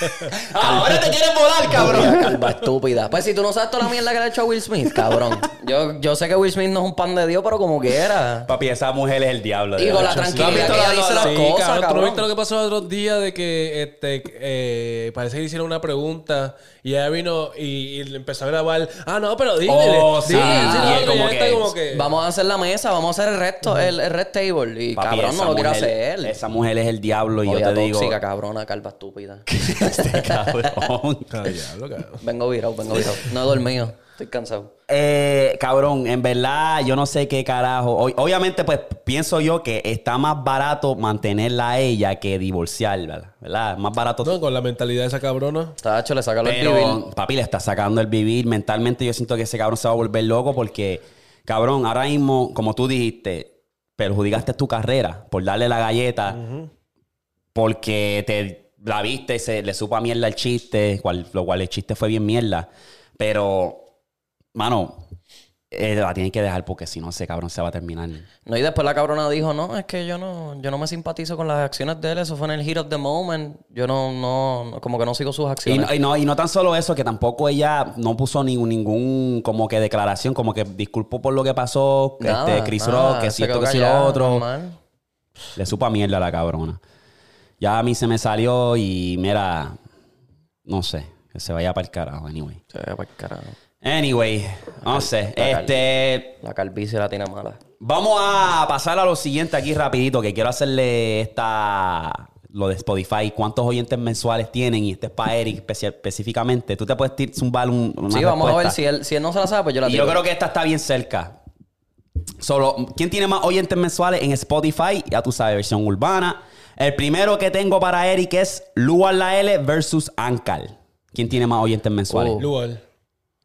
Ahora te quieres volar, cabrón. Calva estúpida. Pues si tú no sabes toda la mierda que le ha hecho a Will Smith, cabrón. Yo, yo sé que Will Smith no es un pan de Dios, pero como quiera. Papi, esa mujer es el diablo. Y con la tranquilidad ¿Tú has visto que ella la- dice la- las Sí, cosas, cabrón, ¿Tú no viste lo que pasó el otro día de que este, eh, parece que hicieron una pregunta y ella vino y, y le empezó a grabar? Ah, no, pero dile. Oh, sí, dile, dile, es y como ella está que- como que... Vamos a hacer la mesa, vamos a hacer el resto, el, el red table. Y Papi, cabrón, esa no lo quiere mujer- hacer. Esa mujer es el diablo y Oye, yo te digo. tóxica, cabrona, calva estúpida. Este cabrón. Ah, diablo, cabrón. Vengo virado, vengo virado. No he dormido. Estoy cansado. Eh, cabrón, en verdad, yo no sé qué carajo. O- obviamente, pues pienso yo que está más barato mantenerla a ella que divorciarla, ¿verdad? Más barato. No, con la mentalidad de esa cabrona. Tacho, le saca vivir. Pero, papi, le está sacando el vivir. Mentalmente, yo siento que ese cabrón se va a volver loco porque, cabrón, ahora mismo, como tú dijiste, perjudicaste tu carrera por darle la galleta porque te la viste, se le supo a mierda el chiste, cual- lo cual el chiste fue bien mierda. Pero, mano, eh, la tienen que dejar porque si no, ese cabrón se va a terminar. No, y después la cabrona dijo, no, es que yo no, yo no me simpatizo con las acciones de él, eso fue en el heat of the moment. Yo no, no, como que no sigo sus acciones. y, no, y no tan solo eso, que tampoco ella no puso ningún, ningún como que declaración, como que disculpó por lo que pasó, Nada, este, Chris nada, Rock, que si esto, que si lo otro. normal. Le supo a mierda a la cabrona. Ya a mí se me salió y mira, no sé, que se vaya para el carajo, anyway. Se ve pa'l carajo. Anyway, no sé, la este... La calvicie la tiene mala. Vamos a pasar a lo siguiente aquí rapidito, que quiero hacerle esta... lo de Spotify, cuántos oyentes mensuales tienen, y este es para Eric específicamente, tú te puedes zumbar un, una Sí, vamos a ver si él, si él no se la sabe, pues yo la Y tiro. yo creo que esta está bien cerca. Solo, ¿quién tiene más oyentes mensuales en Spotify? Ya tú sabes, versión urbana. El primero que tengo para Eric es Lual La L versus Ankal. ¿Quién tiene más oyentes mensuales? Oh.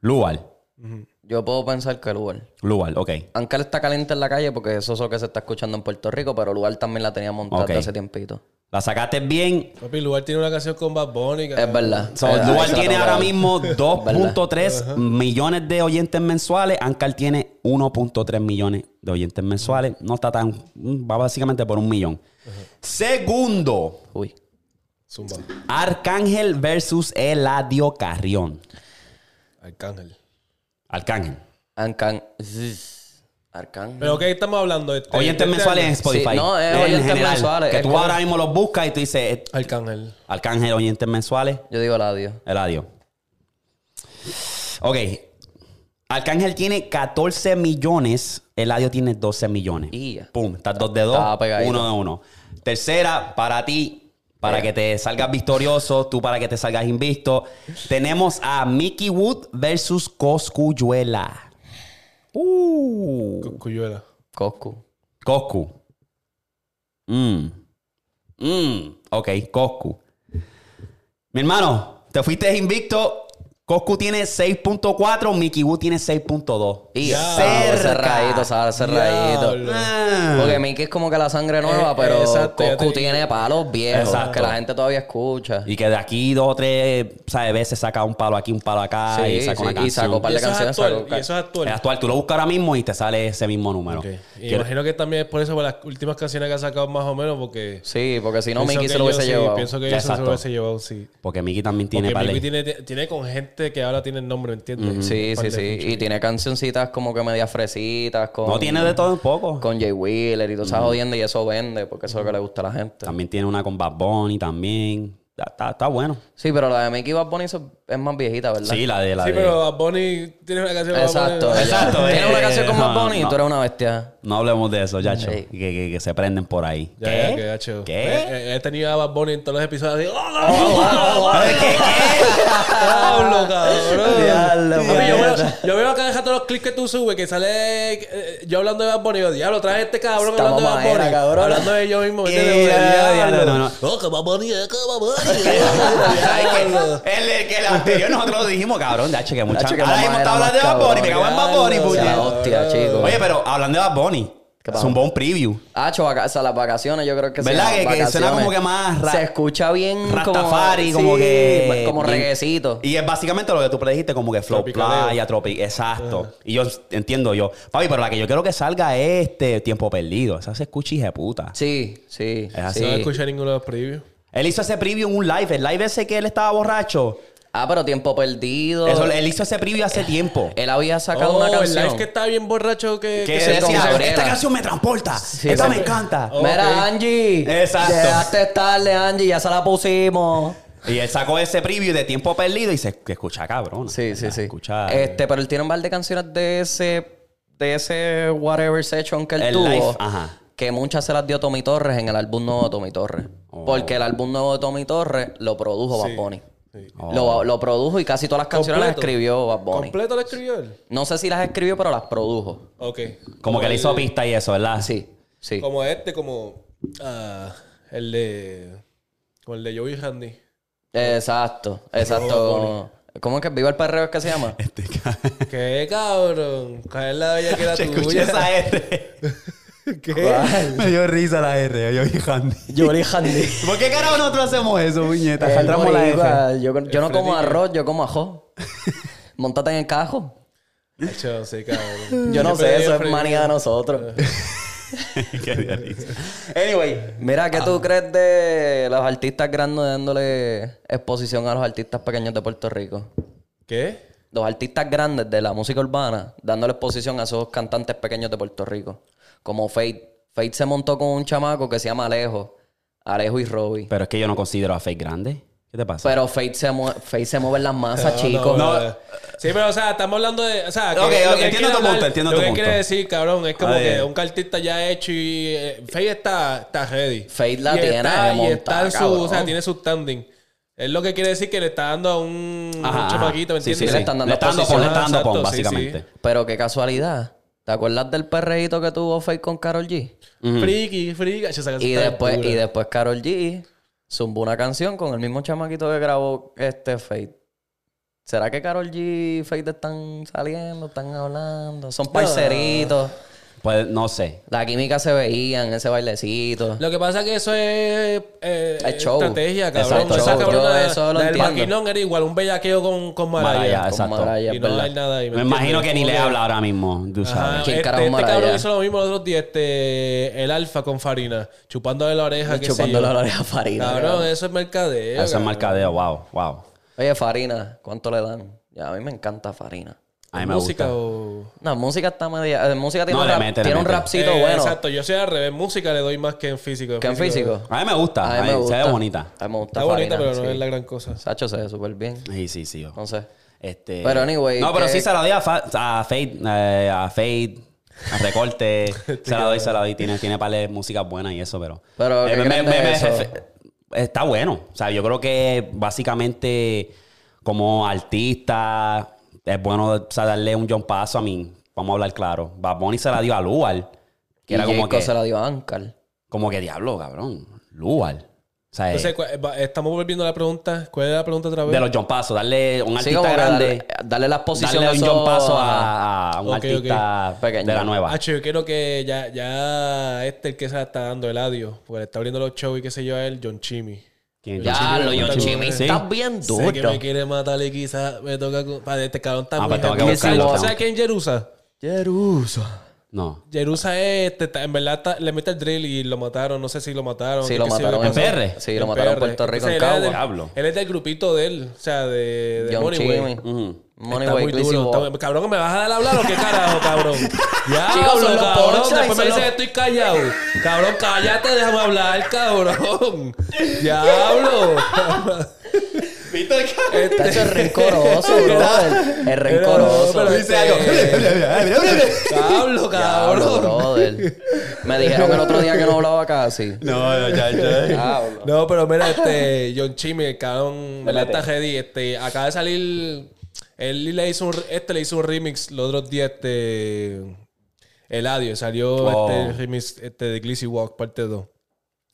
Lugar. Lual. Yo puedo pensar que Lugar. Lual, ok. Ankar está caliente en la calle porque eso es lo que se está escuchando en Puerto Rico, pero Lugar también la tenía montada Ok. hace tiempito. La sacaste bien. Papi, Lugar tiene una canción con Bad Bunny. Es verdad. So, Eh, ahí Lual se la tiene tengo ahora que mismo 2.3 millones de oyentes mensuales. Ankal tiene 1.3 millones de oyentes mensuales. No está tan... Va básicamente por un millón. Segundo. Uy. Zumba. Arcángel versus Eladio Carrión. Arcángel. Arcángel. Arcángel. ¿Pero qué estamos hablando? Este, Oyentes este mensuales en? Spotify. Sí, no, es En oyentes general. mensuales, Que tú ahora mismo los buscas y tú dices, eh, Arcángel. Arcángel, oyentes mensuales. Yo digo Eladio. Eladio. Ok. Arcángel tiene 14 millones. Eladio tiene 12 millones. Y ya. Pum. Estás dos de dos. Uno de uno. Tercera, para ti, para Eh. que te salgas victorioso, tú para que te salgas invicto. Tenemos a Mickey Wood versus Coscuyuela. Uh. Cu- Cuyuela. Coscu. Coscu. Mm. Mm. Ok, Coscu. Mi hermano, te fuiste invicto. Coscu tiene 6.4, Mickey Wu tiene 6.2. Y sabe cerradito, sabe cerradito. Ah. Porque Mickey es como que la sangre nueva, Eh, pero exacto, Coscu te- tiene palos viejos Exacto. que la gente todavía escucha. Y que de aquí dos o tres, ¿sabes? Veces saca un palo aquí, un palo acá Sí, y saca sí, una y canción. sacó par Y de eso es canciones. actual. Y eso es actual. Es actual, tú lo buscas ahora mismo y te sale ese mismo número. Y Quiero- imagino que también es por eso, por las últimas canciones que ha sacado más o menos, porque... Sí, porque si no, pienso Mickey se lo yo hubiese sí, llevado. Pienso que eso se Exacto. lo hubiese llevado, sí. Porque Mickey también tiene Porque Mickey tiene, tiene con gente que ahora tiene el nombre, ¿entiendes? Sí, sí, sí. Y tiene cancioncitas como que media fresitas. Con, No tiene de todo un poco. Con Jay Wheeler y todo esa jodiendo y eso vende porque eso es lo que le gusta a la gente. También tiene una con Bad Bunny también. Está, está- está bueno. Sí, pero la de Mickey Bad Bunny eso es más viejita, ¿verdad? Sí, la de la Sí, de... pero Bad Bunny tiene una canción con Bad Exacto. Bunny. Exacto, Tiene una canción con Bad no, Bunny y no. tú eres una bestia. No hablemos de eso, chacho. Sí. Que, que- que se prenden por ahí. Ya, ¿Qué? ya, que gacho. ¿Qué? Eh, eh, He tenido a Bad Bunny en todos los episodios. así, Ay, ¿Qué? Diablo, cabrón. Yo, veo, puñeta. yo veo acá deja todos los clips que tú subes que sale eh, yo hablando de Bad Bunny. y Yo, diablo, trae este cabrón hablando de Bad Bunny. Hablando de yo mismo. no, no. Oh, que Bad Bunny, que Bad Bunny. El, el que el anterior nosotros lo dijimos, cabrón, de que mucha... Ahora mismo está hablando de Bad Bunny, me cago en Bad Bunny, puñet. Hostia, chico. Oye, pero hablando de Bad Bunny, zumbó un preview. Hacho, vaca- o sea, las vacaciones yo creo que ¿Verdad? Que- que suena como que más ra- Se escucha bien Rastafari, como, como sí, que... Como bien- reguecito. Y es básicamente lo que tú predijiste, como que flow playa, tropic, exacto. Y yo entiendo yo. Papi, pero la que yo quiero que salga es este Tiempo Perdido. Esa se escucha hija de puta. Sí, sí. Es así. sí. No escuché ninguno de los previews. Él hizo ese preview en un live. El live ese que él estaba borracho. Ah, pero tiempo perdido. Eso, él hizo ese preview hace tiempo. Él había sacado Oh, una el canción. live que está bien borracho que... Que con decía, esta canción me transporta. Sí, esta sí. me encanta. Mira. Angie. Exacto. Llegaste tarde, Angie. Ya se la pusimos. Y él sacó ese preview de Tiempo Perdido y se escucha cabrón. Sí, sí, sí. Escucha... Este, pero él tiene un par de canciones de ese, de ese whatever session que él El tuvo. live, ajá. Que muchas se las dio Tommy Torres en el álbum nuevo de Tommy Torres. Oh. Porque el álbum nuevo de Tommy Torres lo produjo Sí. Bad Bunny. Sí. Oh. Lo, lo produjo y casi todas las canciones las escribió Bad Bunny. ¿Completo lo escribió él? No sé si las escribió, pero las produjo. Ok. Como que le hizo pista y eso, ¿verdad? Sí, sí. Como este, como... ah, el de... Como el de Joey Handy. Exacto, exacto. ¿Cómo es que Viva el Perreo es que se llama? Este ¿Qué cabrón? Caer la bella que escuché tuya. esa R. ¿Qué? Me dio risa la R. Yo vi Handy. Jolie Handy. ¿Por qué carajo nosotros hacemos eso, puñeta? Eh, Jaltramos la R. boricua, Yo, yo no como arroz, yo como ajo. Montate en el cajo. Hacho, sí, cabrón. Yo no sé, eso es manía de nosotros. Qué. Anyway. Mira, ¿qué tú crees de los artistas grandes dándole exposición a los artistas pequeños de Puerto Rico? ¿Qué? Los artistas grandes de la música urbana dándole exposición a esos cantantes pequeños de Puerto Rico. Como Fate. Fate se montó con un chamaco que se llama Alejo. Alejo y Robbie. Pero es que yo no considero a Fake grande. ¿Qué te pasa? Pero Fate se, mue- Fate se mueve en las masas, chicos. No, eh, Sí, pero o sea, estamos hablando de. O sea, que Ok, lo ok, que entiendo tu hablar- punto, entiendo Lo tu que quiere decir, cabrón, es como A ver. que un cartista ya hecho y. Eh, Faye está, está ready. Fate la y tiene Está, y está en su. cabrón. O sea, tiene su standing. Es lo que quiere decir que le está dando a un, Ajá, un chamaquito, ¿me Sí, entiendes? sí, Le están dando Le están dando pon, le están dando pon, básicamente. Pero qué casualidad. ¿Te acuerdas del perreíto que tuvo Fate con Carol G? Friki, friki. Canción Y después, y después Carol G zumbó una canción con el mismo chamaquito que grabó este Fate. ¿Será que Carol G y Fate están saliendo, están hablando? Son parceritos. Pues no sé. La química se veía en ese bailecito. Lo que pasa es que eso es, eh, Es show. estrategia, cabrón. Exacto, Esa show. cabrona, Yo eso lo la del entiendo. maquinón era igual, un bellaqueo con, con Maraya. Maraya, Con exacto. Maraya, Y es no verdad. hay nada ahí. Me imagino que ni le habla ahora mismo, tú Ajá, sabes. ¿Quién este, este cabrón hizo lo mismo los otros días, este, el alfa con Farina, chupándole la oreja, Chupándole yo. la oreja a Farina. Cabrón, cabrón. eso es mercadeo. Eso es cabrón. mercadeo, wow, wow. Oye, Farina, ¿cuánto le dan? Ya, a mí me encanta Farina. A mí me música gusta. o... No, música está media... eh, música tiene, No, un, le rap- mete, le tiene un mete. rapcito Eh, bueno. Exacto, yo soy al revés. Música le doy más que en físico. ¿Que en físico? A mí me gusta. A mí me gusta. Se ve bonita. A mí me gusta Está bonita, Farina, pero no sí. es la gran cosa. Sacho se ve súper bien. Sí, sí, sí. No sé. Este... Pero anyway, No, pero ¿qué- sí se la doy a, Fa- a Fade, eh, a Fade, a Recorte. se la doy, se la doy. Tiene, tiene par de música buena y eso, pero. Pero, ¿qué Eh, me- creen me- de me- eso? está bueno. O sea, yo creo que básicamente, como artista, es bueno o sea, darle un John Paso a mí. Vamos a hablar claro. Bad Bunny se la dio a Lual. Que Y era como que, se la dio a Ankar. como que diablo, cabrón. Lual. O sea, Entonces, cu- va- estamos volviendo a la pregunta. ¿Cuál es la pregunta otra vez? de los John Pasos, darle un Sí, artista grande. darle, darle las posiciones Darle un John Paso a, a un Ok, artista Pequeño. de la nueva. Hacho, yo quiero que ya, ya este el que se la está dando, Eladio, porque le está abriendo los shows y qué sé yo a él, John Chimmy. ¿Quién? Ya, lo Sí. estás bien Sé que duro. me quiere matar y quizás me toca... con- Padre, este cabrón está Ah, muy... pues tengo que buscarlo, ¿Sabes- tengo ¿Sabes quién es Jerusa? Jerusa. No. Jerusa es, este, está- en verdad está- le mete el drill y lo mataron, no sé si lo mataron. Sí, lo mataron en. PR? Sí, lo mataron en. Puerto Rico, en Entonces, él es del- Diablo. Él es del grupito de él, o sea, de, de Moneyway. Money Está muy duro. Está- Cabrón, ¿me vas a dar a hablar o qué carajo, cabrón? Ya, Chicos, son los cabrón. Después me son los- que estoy callado. Cabrón, cállate, déjame hablar, cabrón. Diablo. Este- Tacho, es rencoroso, brother. Es rencoroso. pero Dice algo. Diablo, Diablo, cabrón. brother. Me dijeron el otro día que no hablaba casi. No, no, ya, ya. Diablo. No, pero mira, este, John Chimmy, el cabrón, ¿verdad? Está ready. Este, acaba de salir. Él le hizo un, este le hizo un remix los otros días, este. Eladio, salió Oh. este remix este, de Glizzy Walk, parte 2.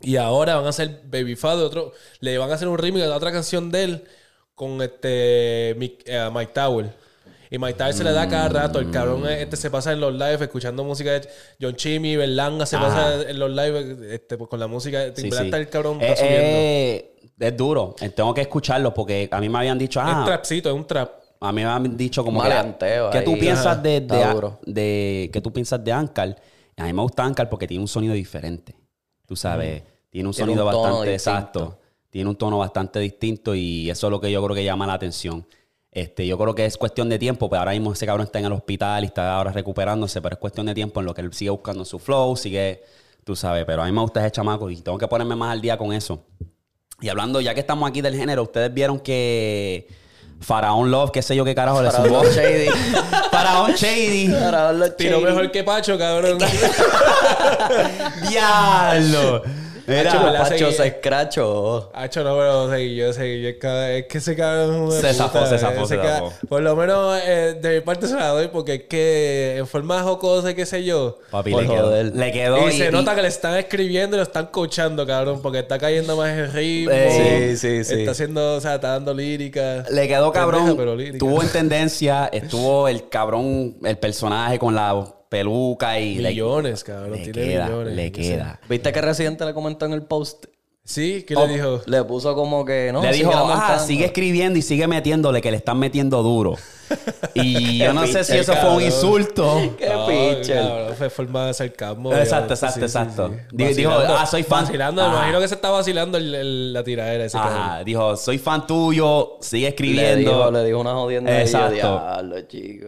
Y ahora van a hacer Baby Father, otro. Le van a hacer un remix a otra canción de él con este Mick- eh, Mike Tower. Y Mike Tower se le da cada rato. El cabrón este se pasa en los lives escuchando música de John Chimmy, Berlanga se Ajá. pasa en los lives este, pues, con la música. Sí, sí. el cabrón Eh, subiendo. eh, es duro. Eh, Tengo que escucharlo porque a mí me habían dicho, Es ah, trapcito, es un trap. A mí me habían dicho como que, ¿qué tú piensas de, de, Está duro. de- ¿qué tú piensas de Ankar? A mí me gusta Ankar porque tiene un sonido diferente. Tú sabes, tiene un Tiene sonido un bastante exacto. Tiene un tono bastante distinto y eso es lo que yo creo que llama la atención. Este, yo creo que es cuestión de tiempo, pues ahora mismo ese cabrón está en el hospital y está ahora recuperándose, pero es cuestión de tiempo en lo que él sigue buscando su flow, sigue, tú sabes, pero a mí me gusta ese chamaco y tengo que ponerme más al día con eso. Y hablando, ya que estamos aquí del género, ustedes vieron que Faraón Love, qué sé yo qué carajo le los shady. Faraón Shady. Los Tiró shady. mejor que Pacho, cabrón. Diablo. ¿Verdad? Pacho se escrachó. Hacho, no, pero seguí yo, seguí yo. cada- Es que ese cabrón es un Se zafó, se zafó, se zafó. Por lo menos eh, de mi parte se la doy porque es que en forma jocosa y qué sé yo. papi, Por le quedó, joder. le quedó. y, se y- nota que le están escribiendo y lo están coachando, cabrón, porque está cayendo más el ritmo. Eh, sí, sí, sí. Está haciendo, o sea, está dando lírica. Le quedó cabrón. Pendeja, pero lírica. Estuvo en tendencia. Estuvo el cabrón, el personaje con la peluca y. le- Millones, cabrón. Le, tiene queda, millones. le queda. ¿Viste que Residente le comentó en el post? Sí, ¿qué Oh, le dijo? Le puso como que no. le dijo, ah, montando". sigue escribiendo y sigue metiéndole que le están metiendo duro. y yo no sé si eso fue un insulto. Qué No, cabrón, fue forma de sarcasmo. Exacto, exacto, sí, exacto. sí. Dijo, ah, soy fan. Vacilando, me imagino que se está vacilando el- el- la tiradera ese. Ajá, dijo, soy fan tuyo, sigue Le escribiendo. dijo, le dijo una jodienda. Exacto. Exacto. Diablo, chico.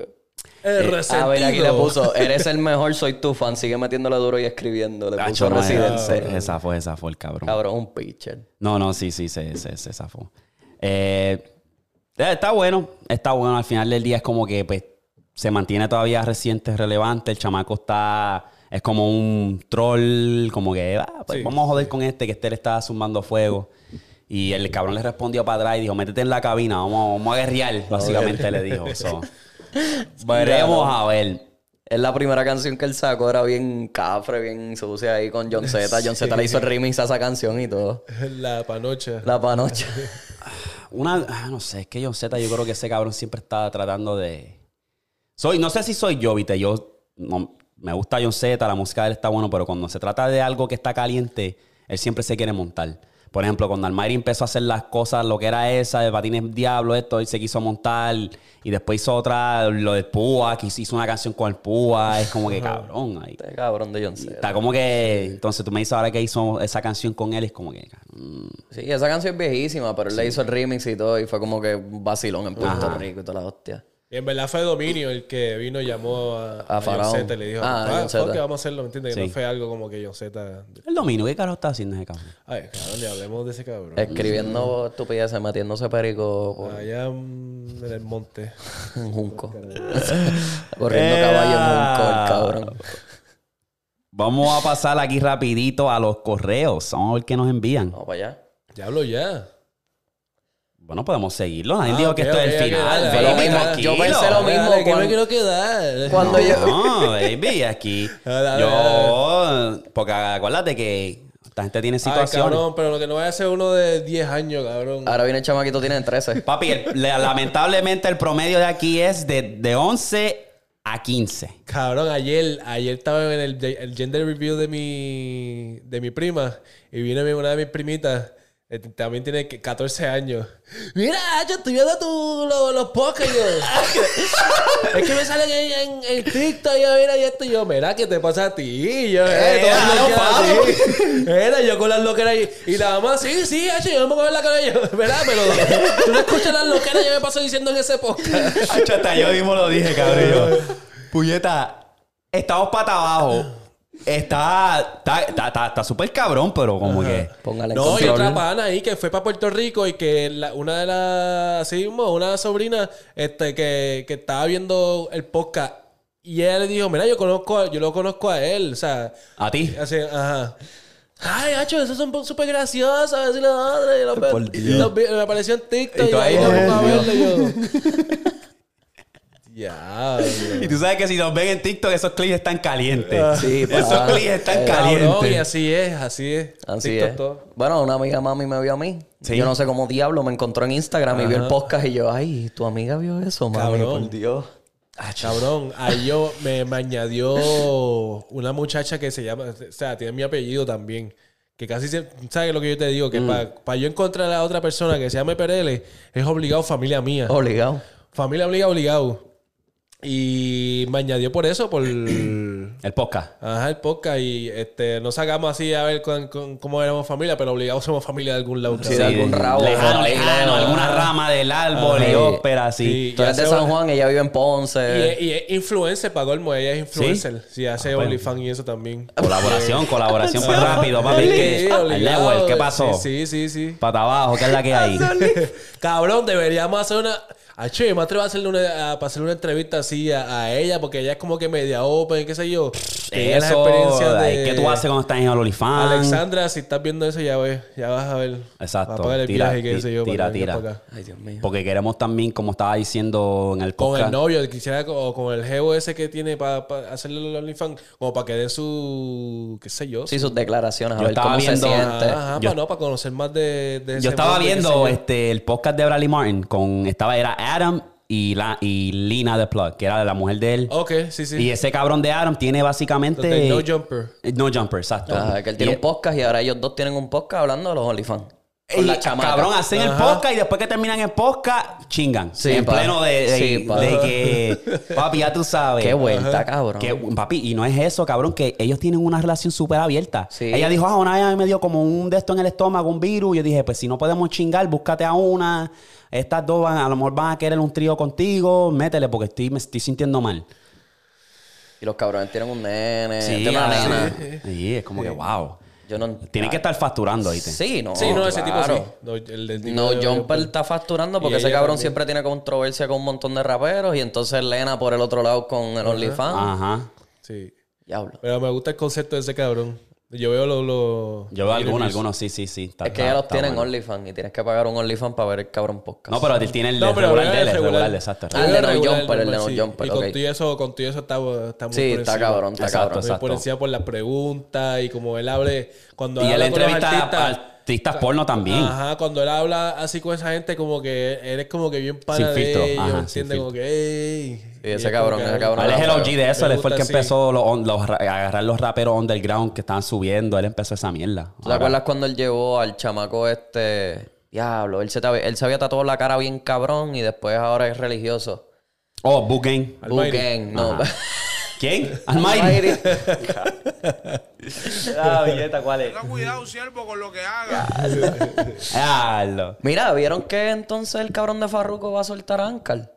El A resentido. ver, aquí le puso, eres el mejor, soy tu fan, sigue metiéndole duro y escribiendo. Le puso no, ese zafó, ese zafó el cabrón. Cabrón, un pitcher. No, no, sí, sí, se, se, se zafó. Eh, eh, está bueno, está bueno. Al final del día es como que pues, se mantiene todavía reciente, relevante. El chamaco está. Es como un troll, como que ah, pues Sí. vamos a joder con este, que este le está sumando fuego. Y el cabrón le respondió para atrás y dijo: Métete en la cabina, vamos, vamos a guerrear. Básicamente le dijo. So, veremos a ver. Es la primera canción que él sacó, era bien cafre, bien sucia ahí con John Z. John Z le hizo el remix a esa canción y todo. La panocha. La panocha. Una, ah, no sé, es que John Z, yo creo que ese cabrón siempre está tratando de. Soy, no sé si soy yo, viste, yo no- me gusta John Z, la música de él está bueno, pero cuando se trata de algo que está caliente, él siempre se quiere montar. Por ejemplo, cuando Almighty empezó a hacer las cosas, lo que era esa, de patines diablo, esto, él se quiso montar y después hizo otra, lo del Púa, que hizo una canción con el Púa, es como que cabrón. Ahí. Este cabrón de John Z. Está como que, entonces tú me dices ahora que hizo esa canción con él, es como que, mm, Sí, esa canción es viejísima, pero él le hizo el remix y todo y fue como que un vacilón en Puerto Rico y toda la hostia. Y en verdad fue Dominio el que vino y llamó a, a, John Faraón. Z y le dijo, Ah, ah, John que vamos a hacerlo, ¿me entiendes? Que Sí. no fue algo como que John Z... el dominio, ¿qué carajo está haciendo ese cabrón? Ay, cabrón, ni hablemos de ese cabrón. Escribiendo estupideces, metiéndose perico por Allá mm, en el monte. un junco. Corriendo caballo en junco, el cabrón. Vamos a pasar aquí rapidito a los correos. Vamos a ver qué nos envían. Vamos para allá. Ya hablo ya. Bueno, podemos seguirlo. Nadie Ah, dijo que esto es el final. baby. Yo pensé lo mismo Dale, cuando- me quiero quedar. Cuando yo... No, baby, aquí. Dale, dale, Yo. Porque acuérdate que esta gente tiene Ay, situaciones. cabrón, pero lo que no vaya a ser uno de 10 años, cabrón. Ahora viene el chamaquito, tiene 13. Papi, el- lamentablemente el promedio de aquí es de, de 11 a 15. Cabrón, ayer, ayer estaba en el, el gender review de mi, de mi prima y vino una de mis primitas. Eh, También tiene que- 14 años. Mira, yo estoy viendo tu, lo- los podcasts. y yo, es que me salen en, en, en TikTok y yo, mira, y esto. y yo, mira, ¿qué te pasa a ti? Y yo, eh, Eh, ah, no. Era yo con las loqueras ahí. Y la mamá, sí, sí, hacho, yo no me puedo ver la cara ellos. ¿Verdad? Pero tú no escuchas las loqueras que me paso diciendo en ese podcast. hasta yo mismo lo dije, cabrón. Puñeta, estamos pata abajo. Está. Está está- está- está súper cabrón, pero como que. Póngale No, y control. otra pana ahí que fue para Puerto Rico y que la- una de las, así mismo, una sobrina este, que, que estaba viendo el podcast y ella le dijo, mira, yo conozco, a- yo lo conozco a él, o sea, A ti. así, ajá. Ay, hacho, esos son súper graciosos, a ver si. Y los vi- me apareció en TikTok Y y, tú ahí Dios. verlo y yo. Ya, Y tú sabes que si nos ven en TikTok, esos clips están calientes. Sí, Esos clips están Eh, calientes. cabrón, y así es, así es. Así TikTok es. todo. Bueno, una amiga mami me vio a mí. Sí. Yo no sé cómo diablo me encontró en Instagram y vio el podcast y yo, ay, tu amiga vio eso, mami, Cabrón. por Dios. Cabrón, ahí yo me, me añadió una muchacha que se llama, o sea, tiene mi apellido también. Que casi se, ¿sabes lo que yo te digo? Que para yo encontrar a la otra persona que se llame Perele, es obligado familia mía. Obligado. Familia obligado, obligado. Y me añadió por eso, por El podcast. ajá, el podcast. Y este, no sacamos así a ver con- con- cómo éramos familia, pero obligados somos familia de algún lado. Sí, de algún rabo. Lejano, lejano. Alguna rama del árbol y ópera así. Sí. Tú eres de San Juan, ella vive en Y Ponce. es, y es influencer, para colmo. Ella es influencer. Sí, hace bueno. OnlyFans y eso también. Colaboración, colaboración pues rápido, papi. Sí, ¿qué pasó? Sí, sí, sí. sí. Pata abajo, ¿qué es la que hay? Cabrón, deberíamos hacer una. Ah, che, me atrevo a hacerle una, a, para hacerle una entrevista así a, a ella, porque ella es como que media open, qué sé yo. Tiene las Eso, experiencias de- ¿qué tú haces cuando estás en el OnlyFans? Alexandra, si estás viendo eso, ya ves, ya vas a ver. Exacto. Vas a pagar el Tira, viaje, qué sé yo. tira, para tira. para acá. Ay, Dios mío. Porque queremos también, como estaba diciendo en el Con podcast. el novio, quisiera, o con el geo ese que tiene para hacerle el OnlyFans, como para que den su. qué sé yo. Sí, sus declaraciones, a Yo ver estaba cómo se viendo- siente. Ajá, ajá, Yo- para, no, para conocer más de, de ese Yo estaba mundo, viendo este, el podcast de Bradley Martin con estaba era Adam y la y Lina de Plug, que era la mujer de él. Ok, sí, sí. Y ese cabrón de Adam tiene básicamente No Jumper. Eh, No Jumper, exacto. Ajá, que él tiene Y- un podcast y ahora ellos dos tienen un podcast hablando de los OnlyFans. y, Con la cabrón, hacen el podcast y después que terminan el podcast, chingan. Sí, en pa. pleno de, de- Sí, pa. de que, papi, ya tú sabes. Qué vuelta, cabrón. Que, papi, y no es eso, cabrón, que ellos tienen una relación súper abierta. Sí. Ella dijo, ah, una vez me dio como un de esto en el estómago, un virus. Yo dije, pues si no podemos chingar, búscate a una. Estas dos van, a lo mejor van a querer un trío contigo, métele porque estoy, me estoy sintiendo mal. Y los cabrones tienen un nene, Sí, tienen una nena. sí, es como que wow. Yo no... Tiene que estar facturando, ¿viste? Sí, no. Sí, no, ese tipo sí. No, el tipo No, de- Jumper está facturando porque ese cabrón también. siempre tiene controversia con un montón de raperos y entonces Lena por el otro lado con el OnlyFans. Ajá. Sí. Diablo. Pero me gusta el concepto de ese cabrón. Yo veo los... los Yo veo algunos, algunos, sí, sí, sí. Está- Es que ya los tienen bueno. OnlyFans y tienes que pagar un OnlyFans para ver el cabrón podcast. No, pero él tiene el No, de pero regular el regular, regular. exacto. Ah, el de No regular, Jumper, el de No sí. Jumper, Y ok. con todo eso, con todo eso está, está muy Sí, por está cabrón, está Exacto, cabrón. exacto. Muy por encima por las preguntas y como él hable... Cuando Y él entrevista artistas- porno también. Ajá, cuando él habla así con esa gente, como que eres como que bien pana Sin de filtro, ellos, ajá, Como que, ey. Sí, ese es cabrón, ese cabrón Él es el OG de eso, él fue el que empezó los- los ra- a agarrar los raperos underground que estaban subiendo. Él empezó esa mierda. ¿Te acuerdas cuando él llevó al chamaco este... Diablo, él se, él se había tatuado la cara bien cabrón y después ahora es religioso. Oh. Almighty. Buken, no. ¿Quién? Almighty. Billeta, ¿cuál es? Tenga cuidado, siervo, con lo que haga. Mira, ¿vieron que entonces el cabrón de Farruko va a soltar a Ankar?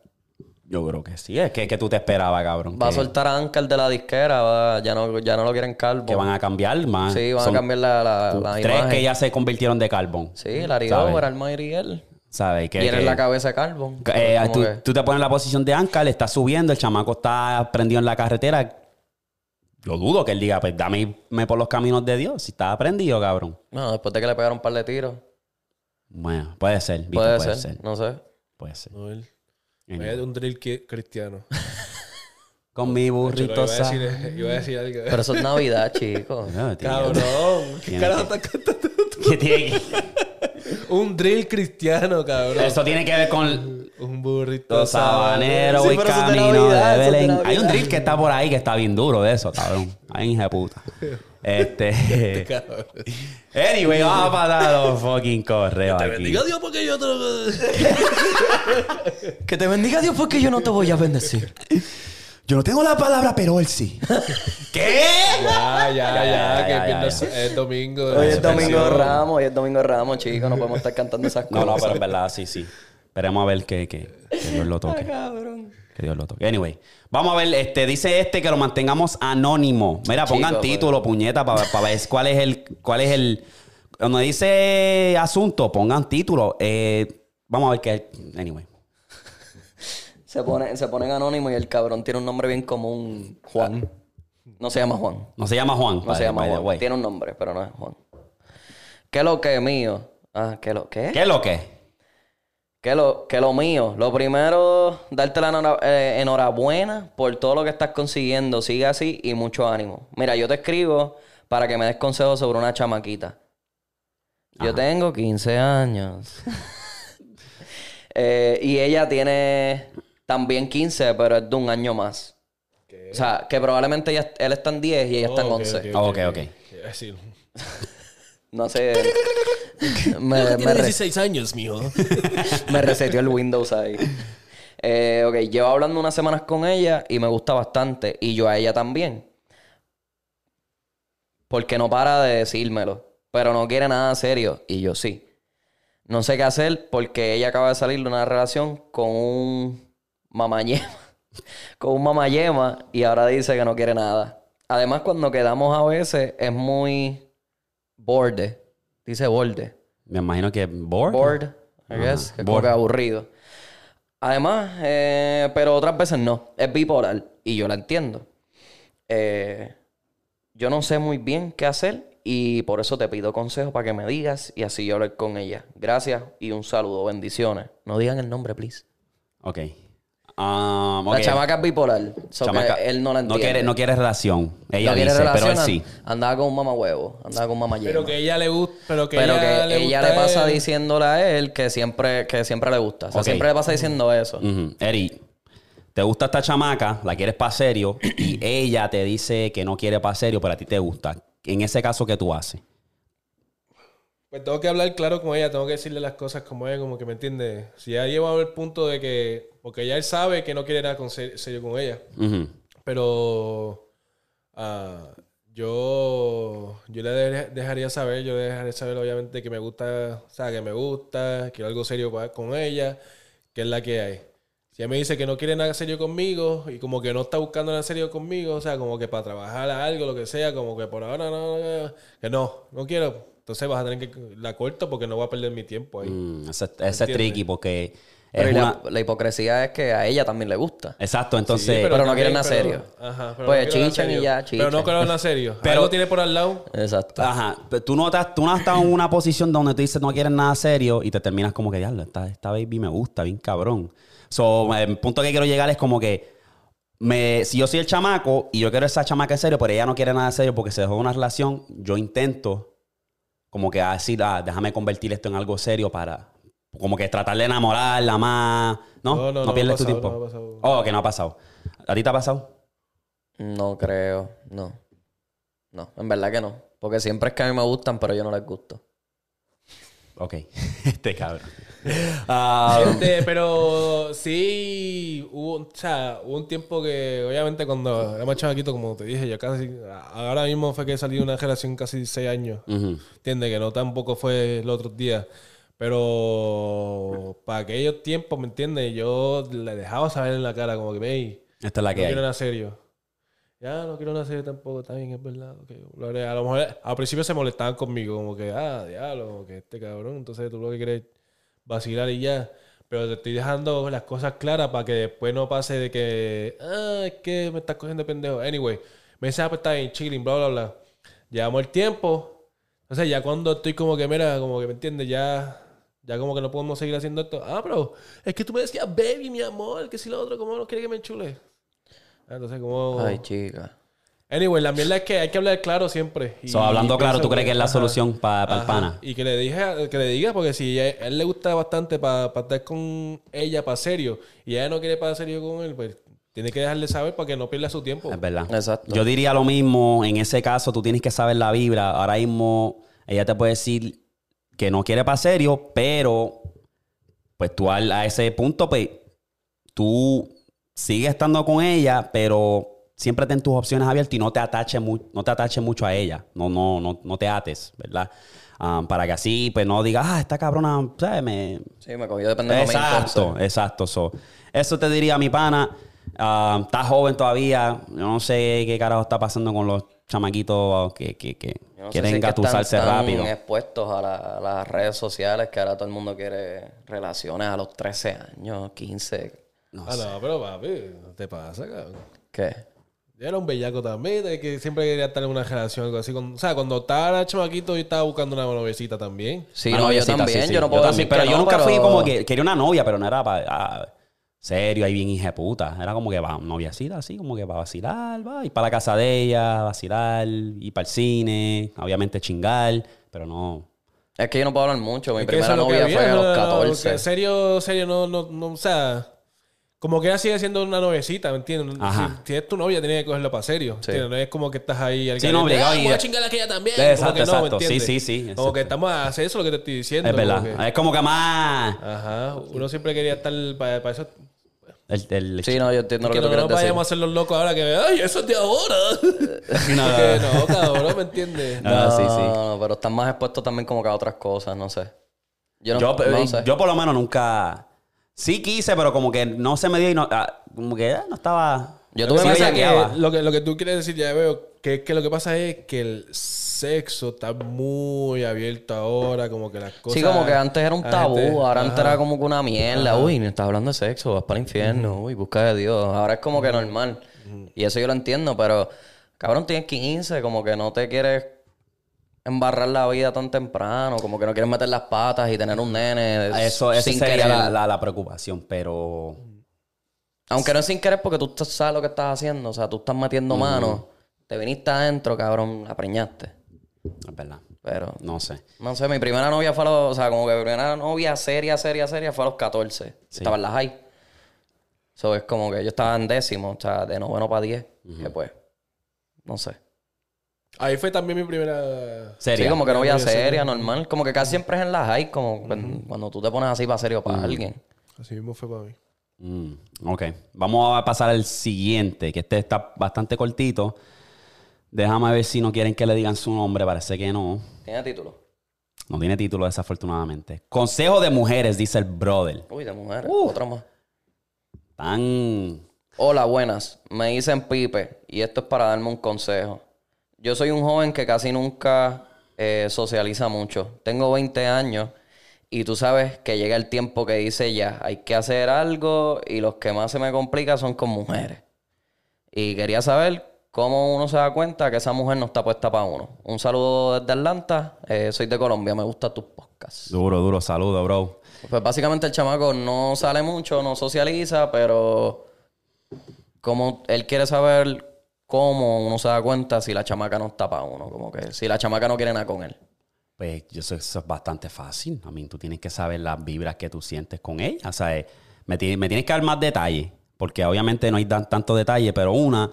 Yo creo que sí. Es que, que tú te esperabas, cabrón. Va a soltar a Ankar de la disquera, va- ya, no, ya no lo quieren calvo. que van a cambiar más. Sí, van Son a cambiar la, la, la Tres imagen. que ya se convirtieron de carbón. Sí, Larry ¿Sabes? Over, Almighty y él. ¿Sabes? Que, Tienen que- la cabeza de carbón. eh, tú, que- tú te pones en la posición de Ankar, le estás subiendo, el chamaco está prendido en la carretera. Yo dudo que él diga, pues dame irme por los caminos de Dios. Si está prendido, cabrón. No, después de que le pegaron un par de tiros. Bueno, puede ser. Puede, Puede, ser, ser. no sé. Puede ser. No, él. Un drill cristiano. Con mi Yo iba burrito a sa- decir, iba a decir algo. Pero eso es Navidad, chicos. No. Cabrón, ¿qué Tiene carajo que- estás cantando tú? ¿Qué tiene que- Un drill cristiano, cabrón. Eso tiene que ver con Un burrito los sabaneros Sí, y camino de Belén. Hay un drill que está por ahí que está bien duro de eso, cabrón. Hay hija de puta. Este. Cabrón. anyway, vamos a pasar los fucking correos Te aquí. bendiga Dios porque yo te lo... Que te bendiga Dios porque yo no te voy a bendecir. Yo no tengo la palabra, pero él sí. ¿Qué? Ya, ya, Ya, ya, ya, que ya, es es domingo. Hoy es Domingo de. Ramos, hoy es Domingo de Ramos, chicos. No podemos estar cantando esas No, cosas. no, pero en verdad, sí, sí. Esperemos a ver que, que, que Dios lo toque. Cabrón. Que Dios lo toque. Anyway, vamos a ver, este, dice este que lo mantengamos anónimo. Mira, pongan Chico, pues. título, puñeta, para ver cuál es el, cuál es el. Cuando dice asunto, pongan título. Eh, vamos a ver qué. Anyway. Se, pone, se ponen anónimo y el cabrón tiene un nombre bien común. Juan. No se llama Juan. No se llama Juan. No se llama Juan. way. Tiene un nombre, pero no es Juan. ¿Qué lo que mío? Ah, ¿qué lo qué? ¿Qué es lo que? Que lo, que lo mío. Lo primero, darte la eh, enhorabuena por todo lo que estás consiguiendo. Sigue así y mucho ánimo. Mira, yo te escribo para que me des consejos sobre una chamaquita. Yo tengo 15 años. Eh, y ella tiene también 15, pero es de un año más. O sea, que probablemente ella- él está en 10 y ella está en Ok, 11. ok, Ah, ok, ok. Iba a decir, No sé. me, me Tiene re- 16 años, mijo. Me reseteó el Windows ahí. Eh, ok, llevo hablando unas semanas con ella y me gusta bastante. Y yo a ella también. Porque no para de decírmelo. Pero no quiere nada serio. Y yo sí. No sé qué hacer porque ella acaba de salir de una relación con un mamayema. con un mamayema y ahora dice que no quiere nada. Además, cuando quedamos a veces es muy borde. Dice borde. Me imagino que board. Bored, I guess, que es como bored. que aburrido. Además, eh, pero otras veces no. Es bipolar y yo la entiendo. Eh, yo no sé muy bien qué hacer y por eso te pido consejo para que me digas y así yo hablar con ella. Gracias y un saludo. Bendiciones. No digan el nombre, please. Ok. Um, La chamaca es bipolar. so que Chamaca- él no la entiende. quiere, no quiere relación. Ella No quiere dice, pero él relación, sí. Andaba con un mamá huevo. Andaba con un mamá Pero que ella le gusta. Pero que pero ella que le ella gusta le pasa él. diciéndole a él que siempre, que siempre le gusta. O sea, siempre le pasa diciendo eso. Eri, te gusta esta chamaca, la quieres para serio, y ella te dice que no quiere para serio, pero a ti te gusta. En ese caso, ¿qué tú haces? Pues tengo que hablar claro con ella, tengo que decirle las cosas como es, como que me entiende. Si ya lleva al punto de que. Porque ya él sabe que no quiere nada con ser- serio con ella. Pero. ah, yo. Yo le de- dejaría saber, yo le dejaría saber, obviamente, que me gusta. O sea, que me gusta, quiero algo serio con ella, que es la que hay. Si ella me dice que no quiere nada serio conmigo y como que no está buscando nada serio conmigo, o sea, como que para trabajar a algo, lo que sea, como que por ahora no, no, que no, no quiero. Entonces vas a tener que la corto porque no voy a perder mi tiempo ahí. Mm, ese, ese es tricky porque Pero la, una... la hipocresía es que a ella también le gusta. Exacto, entonces... Sí, pero no también- quieren nada serio. Ajá, pero Pues no chichan y serio. ya, Pero no chichan. quiero nada serio. Pero- Algo tiene por al lado. Exacto. Ajá, pero tú no, estás, tú no has estado en una posición donde tú dices no quieres nada serio y te terminas como que, diablo, esta, esta baby me gusta, bien cabrón. So, el punto que quiero llegar es como que me, si yo soy el chamaco y yo quiero esa chamaca en serio, pero ella no quiere nada serio porque se dejó de una relación, yo intento como que decir, ah, déjame convertir esto en algo serio para como que tratar de enamorarla más. No, No, no, no, no pierdes tu pasado, tiempo. no ha pasado. Oh, que no ha pasado. ¿A ti te ha pasado? No creo, no. No, en verdad que no. Porque siempre es que a mí me gustan, pero yo no les gusto. Ok, este cabrón. Este, pero sí hubo, o sea, hubo un tiempo que, obviamente, cuando era más chamaquito, como te dije, yo casi, ahora mismo fue que salí de una relación casi seis años. ujú. ¿Entiendes? Que no tampoco fue los otros días. Pero para aquellos tiempos, ¿me entiendes? Yo le dejaba saber en la cara, como que, hey, Esta es la no hay. quiero nada serio. Ya, no quiero nada serio tampoco, está bien, es verdad. A lo mejor al principio se molestaban conmigo, como que, ah, diablo, que este cabrón, entonces tú lo que quieres es vacilar y ya. Pero te estoy dejando las cosas claras para que después no pase de que, ah, es que me estás cogiendo de pendejo. Anyway, me dice, ah, pues está bien, chilling, bla, bla, bla. Llevamos el tiempo. Entonces, ya cuando estoy como que, mira, como que me entiendes, ya, ya como que no podemos seguir haciendo esto. Ah, pero es que tú me decías, baby, mi amor, que si lo otro, ¿cómo no quiere que me enchule? Ah, Entonces, como. Ay, chica. Anyway, la mierda es que hay que hablar claro siempre. Y- So, hablando claro, ¿tú crees que es la ajá, solución para el ajá. pana? Y que le dije, que le diga, porque si a él le gusta bastante para estar con ella para serio y ella no quiere para serio con él, pues tiene que dejarle saber para que no pierda su tiempo. Es verdad. Exacto. Yo diría lo mismo. En ese caso, tú tienes que saber la vibra. Ahora mismo, ella te puede decir que no quiere para serio, pero pues tú al- a ese punto, pues tú sigues estando con ella, pero siempre ten tus opciones abiertas y no te ataches, mu- no te ataches mucho a ella. No, no, no, no te ates, ¿verdad? Ah, para que así, pues no digas, ah, esta cabrona, ¿sabes? Me, Sí, me cogió de pendejo. me Exacto, entonces. exacto. So, eso te diría mi pana. Ah, está joven todavía. Yo no sé qué carajo está pasando con los chamaquitos que, que, que no sé quieren si es que rápido. expuestos a, la- a las redes sociales que ahora todo el mundo quiere relaciones a los 13 años, 15. ah, no, pero papi, no te pasa, cabrón. ¿Qué? Yo era un bellaco también, de que siempre quería estar en una relación, algo así. Con, o sea, cuando estaba chamaquito, yo estaba buscando una novecita también. Sí, Una no, yo también. sí, sí. Yo no puedo también, decir Pero que yo no, nunca fui como que quería una novia, pero no era para. serio, ahí bien puta Era como que va, noviacita así, como que para vacilar, va, ir para la casa de ella, vacilar, ir para el cine, obviamente chingar, pero no. Es que yo no puedo hablar mucho. Mi Es primera novia había, fue a los no, no, 14. porque serio, serio, no, no, no, o sea, como que ella sigue siendo una noviecita, ¿me entiendes? Ajá. Si, si es tu novia, tienes que cogerlo para serio, Sí. No es como que estás ahí al Sí, no, obligado "Ah, y- voy a chingar a aquella también. Exacto, como que no, ¿me exacto. Sí, sí, sí, Como exacto. que estamos a hacer eso es lo que te estoy diciendo. Es verdad. como que- Es como que más. Ajá, uno siempre quería estar para, para eso. El, el- Sí, no, yo entiendo lo que que tú no quieres decir. vayamos a hacer los locos ahora que, ay, eso es de ahora. No, Porque no, cabrón, ¿me entiendes? Ah, no, sí, sí. no, pero están más expuestos también como que a otras cosas, no sé. Yo no, Yo, no eh, sé. yo por lo menos nunca. Sí quise, pero como que no se me dio y no. ah, como que eh, no estaba. Yo que, tuve Sí, que, bellaqueaba. lo, que, lo que tú quieres decir, ya veo, que es que lo que pasa es que el sexo está muy abierto ahora, como que las cosas... Sí, como que antes era un tabú, gente- ahora ajá. antes era como que una mierda. Uy, no estás hablando de sexo, vas para el infierno, uy, busca de Dios. Ahora es como que normal. Y eso yo lo entiendo, pero cabrón, tienes 15, como que no te quieres embarrar la vida tan temprano, como que no quieres meter las patas y tener un nene. Eso, eso sin sería la, la- la preocupación, pero. Aunque no es sin querer porque tú sabes lo que estás haciendo, o sea, tú estás metiendo mano, te viniste adentro, cabrón, la preñaste. Es verdad. Pero, No sé. no sé, mi primera novia fue a los, o sea, como que mi primera novia seria, seria, seria fue a los 14. Estaba en la high. So, es como que yo estaba en décimo, o sea, de noveno para 10. Que pues, no sé. Ahí fue también mi primera... Seria. Sí, como que novia Novia seria. seria, normal. Como que casi siempre es en la high, como cuando, cuando tú te pones así para serio para alguien. Así mismo fue para mí. Mm, ok. Vamos a pasar al siguiente, que este está bastante cortito. Déjame ver si no quieren que le digan su nombre. Parece que no. ¿Tiene título? No tiene título, desafortunadamente. Consejo de mujeres, dice el brother. Uy, de mujeres. Uh. Otro más. Tan... Hola, buenas. Me dicen Pipe y esto es para darme un consejo. Yo soy un joven que casi nunca eh, socializa mucho. Tengo 20 años y tú sabes que llega el tiempo que dice ya, hay que hacer algo y los que más se me complica son con mujeres. Y quería saber cómo uno se da cuenta que esa mujer no está puesta para uno. Un saludo desde Atlanta. Eh, soy de Colombia, me gusta tus podcasts. Duro, duro. Saludos, bro. Pues básicamente el chamaco no sale mucho, no socializa, pero como él quiere saber cómo uno se da cuenta si la chamaca no está para uno, como que si la chamaca no quiere nada con él. Pues yo sé, eso es bastante fácil. A mí, tú tienes que saber las vibras que tú sientes con ella. O sea, eh, me, ti- me tienes que dar más detalle. Porque obviamente no hay tan- tanto detalle, pero una,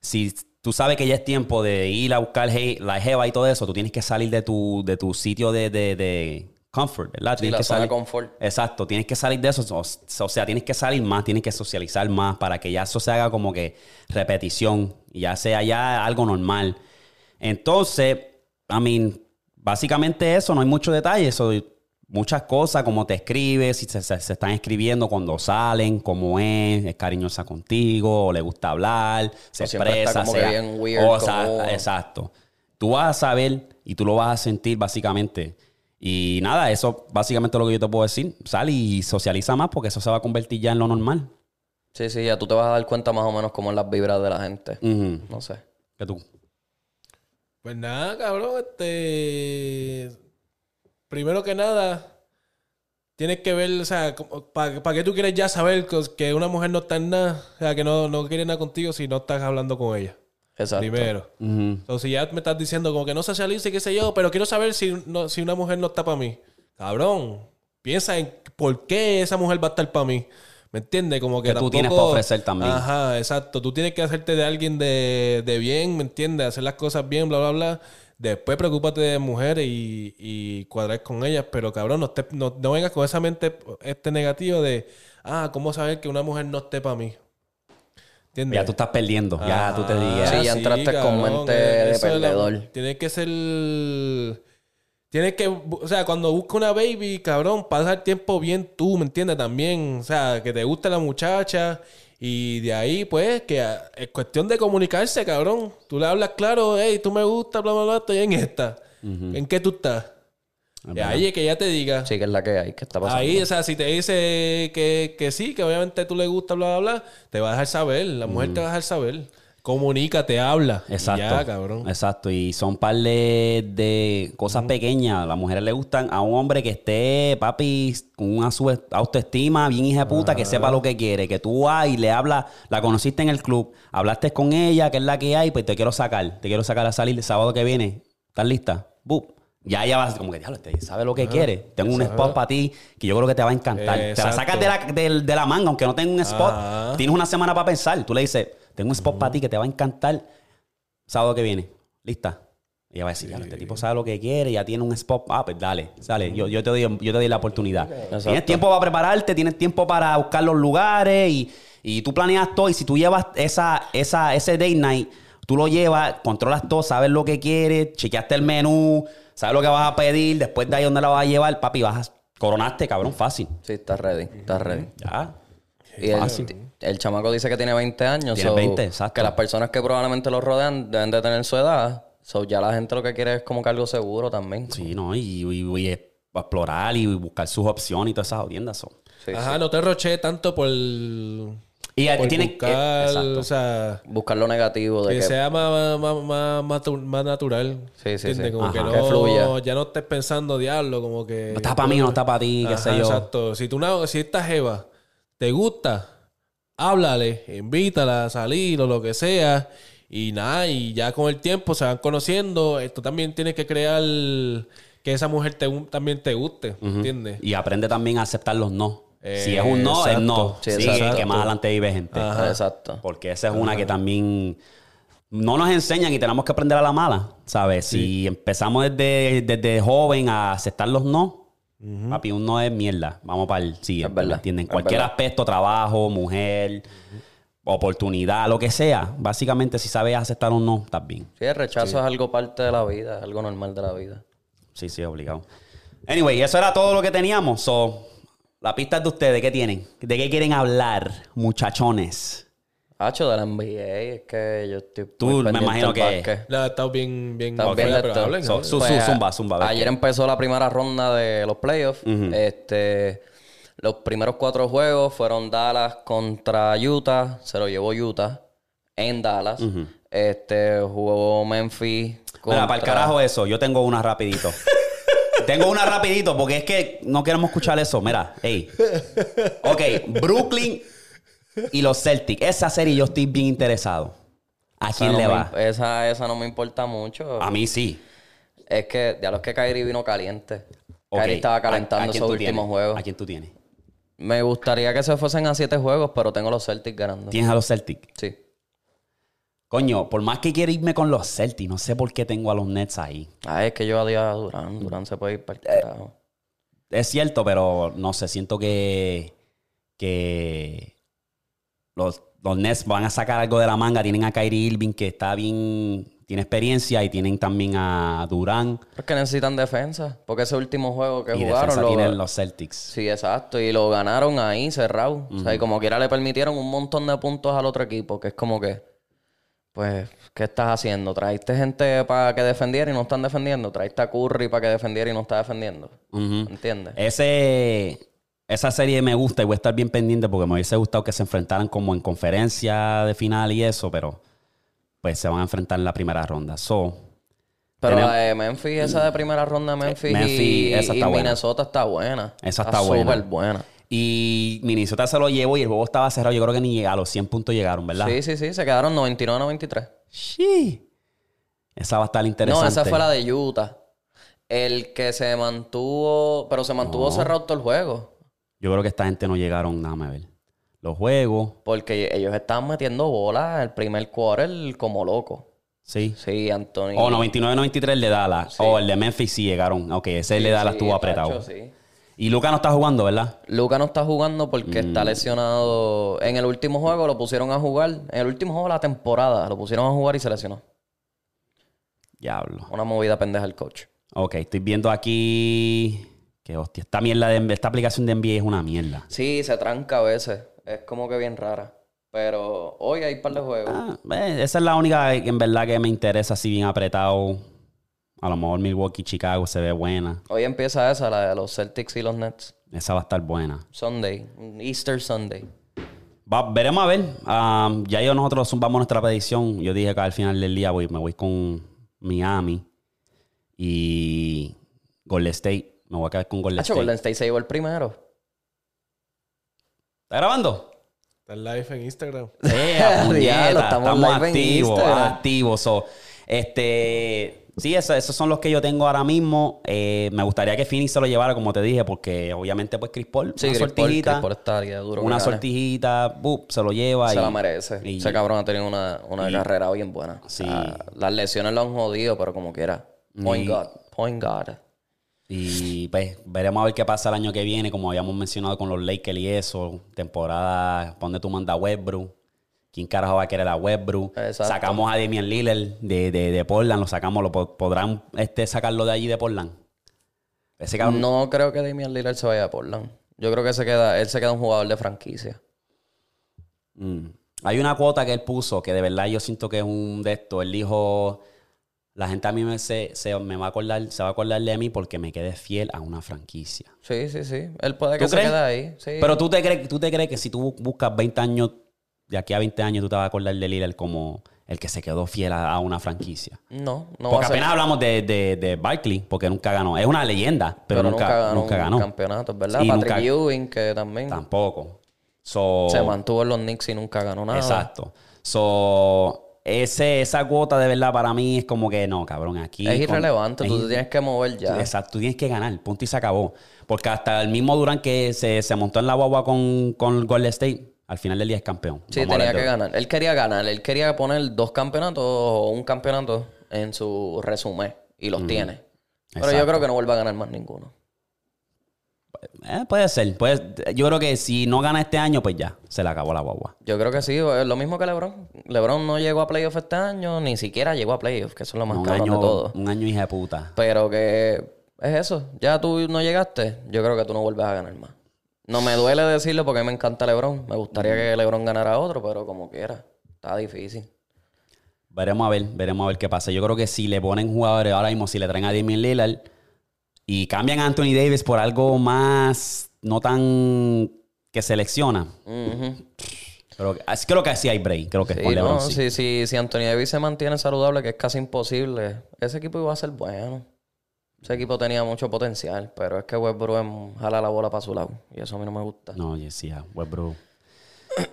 si tú sabes que ya es tiempo de ir a buscar la jeva y todo eso, tú tienes que salir de tu, de tu sitio de, de comfort, ¿verdad? Sí, Tienes la que zona de salir- confort. Exacto, tienes que salir de eso. O, o sea, tienes que salir más, tienes que socializar más para que ya eso se haga como que repetición y ya sea ya algo normal. Entonces, I mean, básicamente eso, no hay mucho detalle. Eso, muchas cosas, como te escribes, si se, se- se están escribiendo cuando salen, cómo es, es cariñosa contigo, o le gusta hablar, se expresa. como sea- bien weird o sea, uno. Exacto. Tú vas a saber y tú lo vas a sentir básicamente. Y nada, eso básicamente es lo que yo te puedo decir. Sal y socializa más porque eso se va a convertir ya en lo normal. Sí, sí, ya tú te vas a dar cuenta más o menos cómo es las vibras de la gente. No sé. Que tú. Pues nada, cabrón, este. Primero que nada, tienes que ver, o sea, ¿para qué tú quieres ya saber que- que una mujer no está en nada? O sea, que no, no quiere nada contigo si no estás hablando con ella. Exacto. Primero. Entonces, ya me estás diciendo como que no socialice, qué sé yo, pero quiero saber si, no- si una mujer no está para mí. Cabrón, piensa en por qué esa mujer va a estar para mí. ¿Me entiendes? Como que Que tú tienes para ofrecer también. Ajá, exacto. Tú tienes que hacerte de alguien de, de bien, ¿me entiendes? Hacer las cosas bien, bla, bla, bla. Después preocúpate de mujeres y, y cuadrar con ellas. Pero cabrón, no, estés- no, no vengas con esa mente este negativo de, ah, ¿cómo saber que una mujer no esté para mí? ¿Entiendes? Ya tú estás perdiendo. Ya tú te Ah, digas. Sí, ya entraste con mente de es la- perdedor. Tienes que ser. Tienes que. O sea, cuando busca una baby, cabrón, pasar tiempo bien tú, ¿me entiendes? También. O sea, que te guste la muchacha. Y de ahí, pues, que ah, es cuestión de comunicarse, cabrón. Tú le hablas claro, hey, tú me gusta, bla, bla, bla, estoy en esta. ¿En qué tú estás? Y ahí es que ella te diga. Sí, que es la que hay, que está pasando. Ahí, o sea, si te dice que, que sí, que obviamente tú le gusta, bla, bla, bla, te va a dejar saber. La mujer te va a dejar saber. Comunícate, habla. Y Exacto. Ya, cabrón. Exacto. Y son par de, de cosas pequeñas. A las mujeres le gustan a un hombre que esté, papi, con una autoestima bien hija de puta, que sepa lo que quiere. Que tú vas y le hablas, la conociste en el club, hablaste con ella, que es la que hay, pues te quiero sacar. Te quiero sacar a salir el sábado que viene. ¿Estás lista? ¡Bup! Ya ella va como que, diablo, este sabe lo que quiere. Tengo un spot para ti que yo creo que te va a encantar. Te la sacas de la, de la manga, aunque no tenga un spot. Tienes una semana para pensar. Tú le dices, tengo un spot para ti que te va a encantar sábado que viene. ¿Lista? Ella va a decir, "Ya, este tipo sabe lo que quiere, ya tiene un spot. Ah, pues dale, sale. Yo, yo, te, doy, yo te doy la oportunidad. Tienes tiempo para prepararte, tienes tiempo para buscar los lugares y, y tú planeas todo. Y si tú llevas esa, esa, ese date night, tú lo llevas, controlas todo, sabes lo que quieres, chequeaste el menú, sabes lo que vas a pedir, después de ahí dónde la vas a llevar, papi, vas a, coronaste, cabrón, fácil. Sí, estás ready, estás ready. Ya. Y el, el chamaco dice que tiene 20 años. Tiene so, 20, exacto. Que las personas que probablemente lo rodean deben de tener su edad. So, ya la gente lo que quiere es como que algo seguro también. Sí, ¿no? Y, y- y explorar y buscar sus opciones y todas esas jodiendas son. Sí, Ajá, sí. no te roché tanto por. Y eh, por tiene buscar, o sea. Buscar lo negativo de Que que... sea más, más, más, más, tu- más natural. Sí, sí, ¿Entiendes? sí. Como Ajá. que no, Que fluya. ya no estés pensando diablo, como que. No está para mí, no está para ti, qué sé yo. Exacto. Si tú no, si esta jeva te gusta, háblale, invítala a salir o lo que sea. Y nada, y ya con el tiempo se van conociendo. Esto también tienes que crear que esa mujer te, también te guste, ¿entiendes? Y aprende también a aceptar los no. Eh, si es un no, es exacto. no. Sí, exacto. que más adelante vive gente. Ajá, Exacto. Porque esa es una que también no nos enseñan y tenemos que aprender a la mala, ¿sabes? Si empezamos desde, desde joven a aceptar los no, papi, un no es mierda. Vamos para el siguiente, Es verdad, ¿me entienden? es Cualquier verdad. aspecto, trabajo, mujer, oportunidad, lo que sea. Básicamente, si sabes aceptar un no, estás bien. Sí, el rechazo es algo parte de la vida, algo normal de la vida. Sí, sí, obligado. Anyway, eso era todo lo que teníamos. So, La pista es de ustedes. ¿Qué tienen? ¿De qué quieren hablar, muchachones? Hacho de la NBA, es que yo estoy. Tú, muy me imagino que-. La ha estado bien, bien. Está bien fuera, pero hablen, So- su- Pues, zumba, zumba, Ayer qué. empezó la primera ronda de los playoffs. Este, los primeros cuatro juegos fueron Dallas contra Utah. Se lo llevó Utah en Dallas. Este jugó Memphis contra. Mira, para el carajo eso. Yo tengo una rapidito. tengo una rapidito porque es que no queremos escuchar eso. Mira, hey. Ok, Brooklyn y los Celtics. Esa serie yo estoy bien interesado. ¿A quién le me va? imp- esa, esa no me importa mucho. A mí sí. Es que ya los que Kyrie vino caliente. Ok, Kyrie estaba ¿a- calentando esos últimos tienes? juegos. ¿A quién tú tienes? Me gustaría que se fuesen a siete juegos, pero tengo los Celtics ganando. ¿Tienes a los Celtics? Sí. Coño, por más que quiera irme con los Celtics, no sé por qué tengo a los Nets ahí. Ah, es que yo odio a Durán. Durán se puede ir para el carajo. Es cierto, pero no sé, siento que, que los, los Nets van a sacar algo de la manga. Tienen a Kyrie Irving, que está bien, tiene experiencia, y tienen también a Durán. Pero es que necesitan defensa. Porque ese último juego que Y jugaron lo... tienen los Celtics. Sí, exacto. Y lo ganaron ahí cerrado. O sea, y como quiera le permitieron un montón de puntos al otro equipo. Que es como que... Pues, ¿qué estás haciendo? ¿Traiste gente para que defendiera y no están defendiendo? ¿Traiste a Curry para que defendiera y no está defendiendo? Ujú. ¿Entiendes? Ese, esa serie me gusta y voy a estar bien pendiente porque me hubiese gustado que se enfrentaran como en conferencia de final y eso, pero pues se van a enfrentar en la primera ronda. So, Pero tenemos- la de Memphis, esa de primera ronda, Memphis, Memphis, y, esa está y buena. Minnesota está buena. Esa está buena. súper buena. Y Minnesota se lo llevó y el juego estaba cerrado. Yo creo que ni a los 100 puntos llegaron, ¿verdad? Sí, sí, sí. Se quedaron 99-93. Sí. Esa va a estar interesante. No, esa fue la de Utah. El que se mantuvo... Pero se mantuvo No. cerrado todo el juego. Yo creo que esta gente no llegaron, nada más a ver. Los juegos, Porque ellos estaban metiendo bolas el primer quarter como loco. sí. Sí, Anthony. O 99-93 el de Dallas. O el de Memphis sí llegaron. Ok, ese el de Dallas estuvo apretado. tacho, sí. Y Luca no está jugando, ¿verdad? Luca no está jugando porque Mm. está lesionado. En el último juego lo pusieron a jugar. En el último juego de la temporada lo pusieron a jugar y se lesionó. Diablo. Una movida pendeja el coach. Ok, estoy viendo aquí. Que hostia, esta mierda de esta aplicación de NBA es una mierda. Sí, se tranca a veces. Es como que bien rara. Pero hoy hay un par de juegos. Ah, eh, esa es la única que en verdad que me interesa así bien apretado. A lo mejor Milwaukee, Chicago se ve buena. Hoy empieza esa, la de los Celtics y los Nets. Esa va a estar buena. Sunday. Easter Sunday. Va- veremos a ver. Ya yo nosotros zumbamos nuestra predicción. Yo dije que al final del día voy, me voy con Miami y Golden State. Me voy a quedar con Golden State. Golden State se llevó el primero. ¿Está grabando? Está en live en Instagram. Eh, puñeta, estamos estamos live en activos, Instagram. activos. So, este, sí, eso- esos son los que yo tengo ahora mismo. Eh, me gustaría que Phoenix se lo llevara, como te dije, porque obviamente pues Chris Paul, Sí, una Chris Paul, sortijita, Chris Paul estaría duro. que una sortijita, bup, se lo lleva. Se y- la merece. y- Ese cabrón ha tenido una, una carrera bien buena. Sí. Ah, las lesiones lo han jodido, pero como quiera. Point God. Point God. Y pues veremos a ver qué pasa el año que viene, como habíamos mencionado con los Lakers y eso. Temporada, ¿dónde tú mandas a Westbrook? ¿Quién carajo va a querer a Westbrook? Exacto. Sacamos a Damian Lillard de, de, de Portland, lo sacamos, lo po- podrán este, sacarlo de allí de Portland. Ese cabrón, No creo que Damian Lillard se vaya a Portland. Yo creo que se queda, él se queda un jugador de franquicia. Mm. Hay una cuota que él puso que de verdad yo siento que es un de esto. Él dijo, la gente a mí me, se, se- me va a acordar, se va a acordar de mí porque me quedé fiel a una franquicia. Sí, sí, sí. Él puede que ¿Tú se quede ahí. Sí. Pero tú te crees, tú te crees que si tú buscas 20 años, de aquí a 20 años, tú te vas a acordar de Lillard como el que se quedó fiel a, a una franquicia. No, no va porque a ser. apenas hablamos de, de, de Barkley, porque nunca ganó. Es una leyenda, pero, nunca, nunca, ganó. un campeonato, ¿verdad? Sí, Patrick nunca- Ewing, que también Tampoco. So, se mantuvo en los Knicks y nunca ganó nada. Exacto. So, ese, esa cuota de verdad para mí es como que no, cabrón, aquí. Es con- irrelevante, es tú te tienes que mover ya. Exacto, tú tienes que ganar, punto y se acabó. Porque hasta el mismo Durán que se, se montó en la guagua con, con Golden State, al final del día es campeón. Sí, Vamos tenía que ganar. Él quería ganar. Él quería poner dos campeonatos o un campeonato en su resumen. Y los tiene. Pero yo creo que no vuelve a ganar más ninguno. Eh, puede ser. puede- yo creo que si no gana este año, pues ya, se le acabó la guagua. Yo creo que sí. Es lo mismo que LeBron. LeBron no llegó a playoff este año. Ni siquiera llegó a playoff. Que eso es lo más año, de todo. un año hija de puta. Pero que es eso. Ya tú no llegaste. Yo creo que tú no vuelves a ganar más. No me duele decirlo porque a mí me encanta LeBron. Me gustaría que LeBron ganara otro, pero como quiera. Está difícil. Veremos a ver, veremos a ver qué pasa. Yo creo que si le ponen jugadores ahora mismo, si le traen a Damian Lillard y cambian a Anthony Davis por algo más no tan que selecciona. Pero creo que así hay break. Creo que Sí, no, sí. si, si, si Anthony Davis se mantiene saludable, que es casi imposible, ese equipo iba a ser bueno. Ese equipo tenía mucho potencial, pero es que Westbrook jala la bola para su lado. Y eso a mí no me gusta. No, yo decía, Westbrook.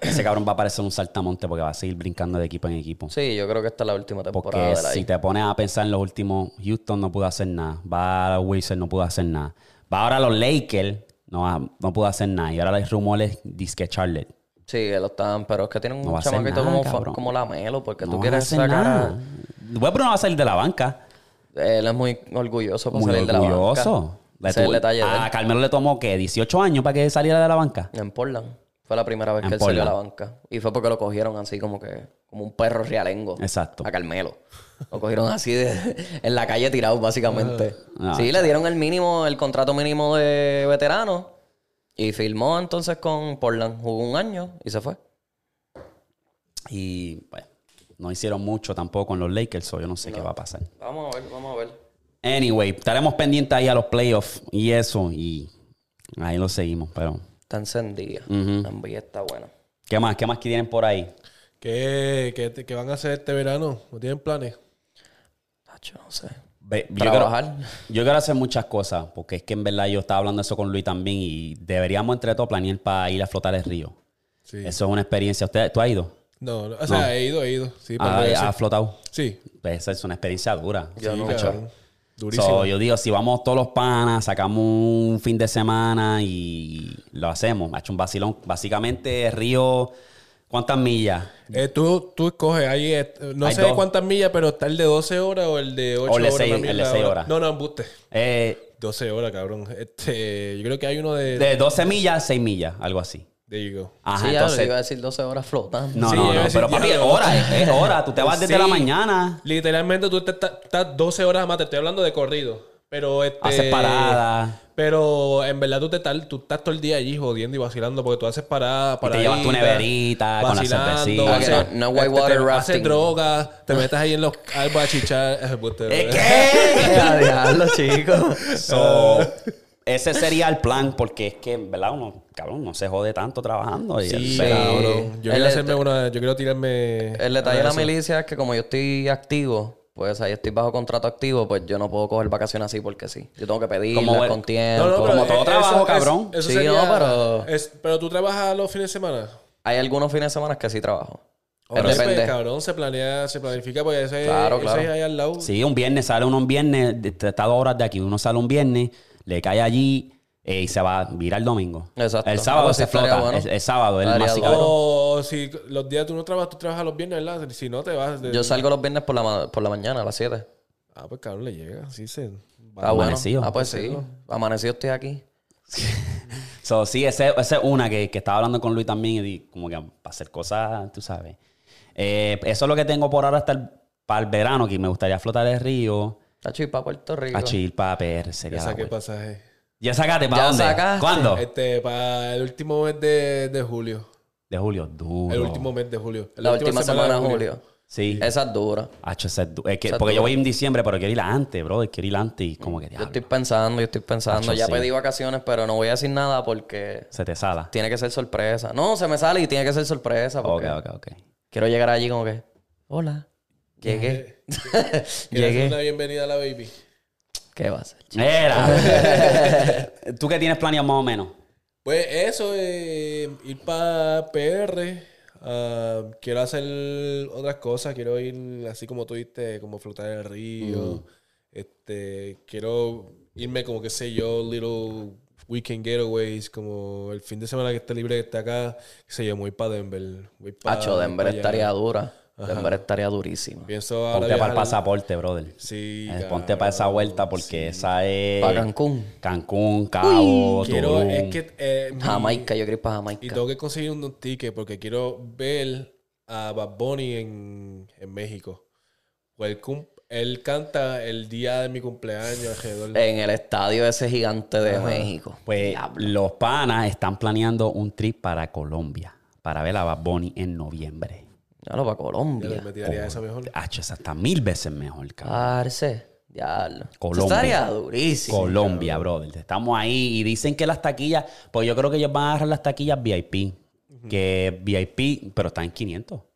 Ese cabrón va a parecer un saltamonte porque va a seguir brincando de equipo en equipo. Sí, yo creo que esta es la última temporada Porque de la si I. te pones a pensar en los últimos, Houston no pudo hacer nada. Va a los Wizards, no pudo hacer nada. Va ahora a los Lakers, no, no pudo hacer nada. Y ahora hay rumores, dice Charlotte. Sí, que lo están, pero es que tienen No un chamaquito nada, como, como la Melo, porque No tú quieres sacar a... Westbrook no va a salir de la banca. Él es muy orgulloso por Muy salir de la orgulloso. banca. Tuvo- detalle de a. Carmelo le tomó, ¿qué? 18 años para que saliera de la banca. En Portland. Fue la primera vez En que él salió a la banca. Y fue porque lo cogieron así como que... Como un perro realengo. Exacto. A Carmelo. Lo cogieron así de, en la calle tirado, básicamente. Ah. Sí, le dieron el mínimo, el contrato mínimo de veterano. Y firmó entonces con Portland. Jugó un año y se fue. Y pues, no hicieron mucho tampoco con los Lakers, so yo no sé qué va a pasar. Vamos a ver, vamos a ver. Anyway, estaremos pendientes ahí a los playoffs y eso. Y ahí lo seguimos. Pero, Está encendida. Ujú. La NBA está buena. ¿qué más? ¿Qué más que tienen por ahí? ¿Qué, qué, qué van a hacer este verano? ¿No tienen planes? No sé. Ve- Yo Trabajar. quiero, yo quiero hacer muchas cosas, porque es que en verdad yo estaba hablando eso con Luis también y deberíamos entre todos planear para ir a flotar el río. Sí. Eso es una experiencia. ¿Usted, ¿Tú has ido? No, no, o sea, he ido, he ido. Sí, par ¿Ha, flotado? Sí. Pues esa es una experiencia dura. Yo Sí, no. cabrón. Durísimo. So, yo digo, si vamos todos los panas, sacamos un fin de semana y lo hacemos. Ha hecho un vacilón. Básicamente, río, ¿cuántas millas? Eh, tú, tú escoges ahí, no Hay sé dos. cuántas millas, pero está el de 12 horas o el de 8 O el de horas. seis- una el de milla seis hora. horas. No, no, embuste. Eh, 12 horas, cabrón. Este, yo creo que hay uno de... de 12 millas, 6 millas, algo así. There you go. Ajá, sí, entonces... iba a decir 12 horas flotando. No, Sí, no, no. decir, Pero papi, es hora, es, es hora. Tú te vas desde Sí. la mañana, Literalmente tú estás, estás 12 horas más, te estoy hablando de corrido. Pero este... haces parada. Pero en verdad tú, te tal- tú estás todo el día allí jodiendo y vacilando porque tú haces paradas, te paraditas, llevas tu neverita con la vacilando, cervecita. Ah, haces- no- no es este, whitewater te- rafting. Haces droga, te metes ahí en los árboles a chichar. Eh, puta, ¿Es eh. qué? A diablo, chicos. So, ese sería el plan, porque es que, ¿verdad? Uno, cabrón, no se jode tanto trabajando. Y Sí, pero- cabrón. Yo quiero hacerme una... Yo quiero tirarme... El detalle de la milicia es que como yo estoy activo, pues ahí estoy bajo contrato activo, pues yo no puedo coger vacaciones así porque sí. Yo tengo que pedirlas el- con tiempo. No, no, Como todo eh, trabajo, eso- cabrón. Eso, Sí, sería- no, pero- es- pero tú trabajas los fines de semana. Hay algunos fines de semana que sí trabajo. Depende. pues, cabrón, se planea, se planifica porque ese, Claro, ese claro. es ahí al lado. Sí, un viernes sale uno un viernes, está dos horas de aquí, uno sale un viernes, le cae allí eh, y se va a virar el domingo. Exacto. El sábado Ah, pues se flota, bueno. el, el sábado es el más. O si los días tú no trabajas, tú trabajas los viernes, ¿verdad? Si no, te vas. de- Yo salgo los viernes por la, por la mañana a las 7. Ah, pues cabrón, le llega. Sí, se. Ah, bueno. Amanecido. Ah, pues sí. Amanecido estoy aquí. So, sí, esa ese es una que, que estaba hablando con Luis también y como que para hacer cosas, tú sabes. Eh, eso es lo que tengo por ahora hasta el, para el verano, que me gustaría flotar el río, Está chill para Puerto Rico. a chill para PR, sería Ya saqué pasaje. ¿Ya sacaste? ¿Para ¿Ya dónde? sacaste? ¿Cuándo? Este, para el último mes de, de julio. De julio, duro. El último mes de julio. La última semana de julio. Sí. Esa es dura. Hacho, ese es du- es que- Esa es porque yo voy en diciembre, pero quiero ir antes, bro. Quiero ir antes y como que Yo diablo, estoy pensando, yo estoy pensando. Hacho, ya sí. pedí vacaciones, pero no voy a decir nada porque se te sala. tiene que ser sorpresa. No, se me sale y tiene que ser sorpresa Ok, ok, ok. quiero llegar allí como que, hola, llegué. ¿Quieres hacer llegué. una bienvenida a la baby? ¿Qué va a hacer? Era. ¿Tú qué tienes planeado más o menos? Pues eso, eh, ir para PR. ah, quiero hacer otras cosas. Quiero ir, así como tú dijiste, como flotar en el río. Este, quiero irme como, qué sé yo, little weekend getaways. Como el fin de semana que esté libre, que esté acá. Qué sé yo, muy para Denver. Voy pa- Hacho, Denver pa allá. estaría dura. Denver estaría. Pienso ahora Ponte para el pasaporte, brother. Sí, Eh, Ponte para esa vuelta porque esa es. Para Cancún. Cancún, Cabo, Quiero, Tulum. es que... eh, mi- Jamaica, yo quiero ir para Y Jamaica. tengo que conseguir un, ticket porque quiero ver a Bad Bunny en, en México. O el cum- Él canta el día de mi cumpleaños alrededor. En el estadio ese gigante de México. Pues los panas están planeando un trip para Colombia. Para ver a Bad Bunny en noviembre. Ya lo va a Yo Colombia. le metí esa mejor. Hacho, es hasta mil veces mejor, cabrón. Parce. Diablo. Colombia. Eso estaría durísimo. Colombia, brother. Estamos ahí y dicen que las taquillas, pues yo creo que ellos van a agarrar las taquillas VIP. Que VIP, pero están en 500. Pero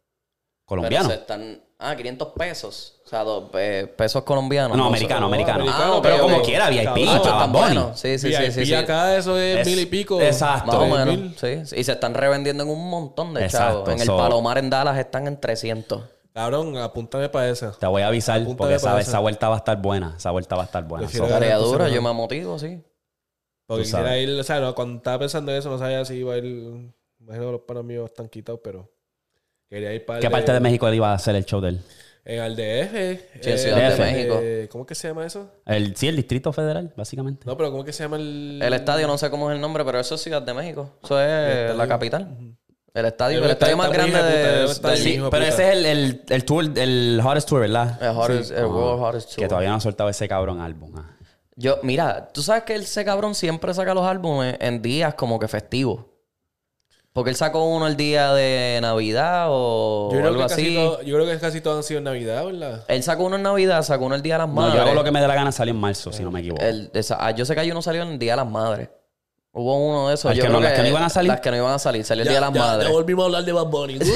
Colombianos. se están... Ah, 500 pesos. O sea, dos, pe- pesos colombianos. No, americano, americano. americano, Ah, pero como quiera, VIP. Ah, Bunny. buenos. Sí, sí, sí, VIP sí. sí. acá eso es, Es- mil y pico. exacto. Más o menos, mil. sí. Y se están revendiendo en un montón de Exacto, chavos. En el Palomar en Dallas están en 300. Cabrón, apúntame para esa. Te voy a avisar Apúntame porque esa, esa vuelta va a estar buena. Esa vuelta va a estar buena. So. Tarea dura, yo me motivo, sí. Porque quisiera ir, o sea, no, cuando estaba pensando en eso, no sabía si iba a ir. Imagino que los panos míos están quitados, pero quería ir para. ¿Qué parte de México iba a hacer el show de él? En el DF. Sí, en Ciudad de México. ¿Cómo que se llama eso? El, sí, el Distrito Federal, básicamente. No, pero ¿cómo que se llama el. El estadio, no sé cómo es el nombre, pero eso es Ciudad de México. Eso es la capital. El estadio, El el estadio más grande hijo de puta, de, Sí, hijo de pero puta. ese es el, el, el tour, el hottest tour, ¿verdad? el hottest- el World Hottest Tour. Que todavía no ha soltado ese cabrón álbum. ah. Yo, mira, tú sabes que ese cabrón siempre saca los álbumes en días como que festivos. Porque él sacó uno el día de Navidad o Yo creo, algo que así. todo, yo creo que casi todos han sido en Navidad, ¿verdad? Él sacó uno en Navidad, sacó uno el día de las No, madres. yo hago lo que me dé la gana, salió en marzo, si no me equivoco. El- esa- ah, yo sé que hay uno salió en el día de las madres. Hubo uno de esos. ¿Las yo que no- las que no iban a salir? Las que no iban a salir. Salió el día de las madres. volvimos a hablar de Bad Bunny.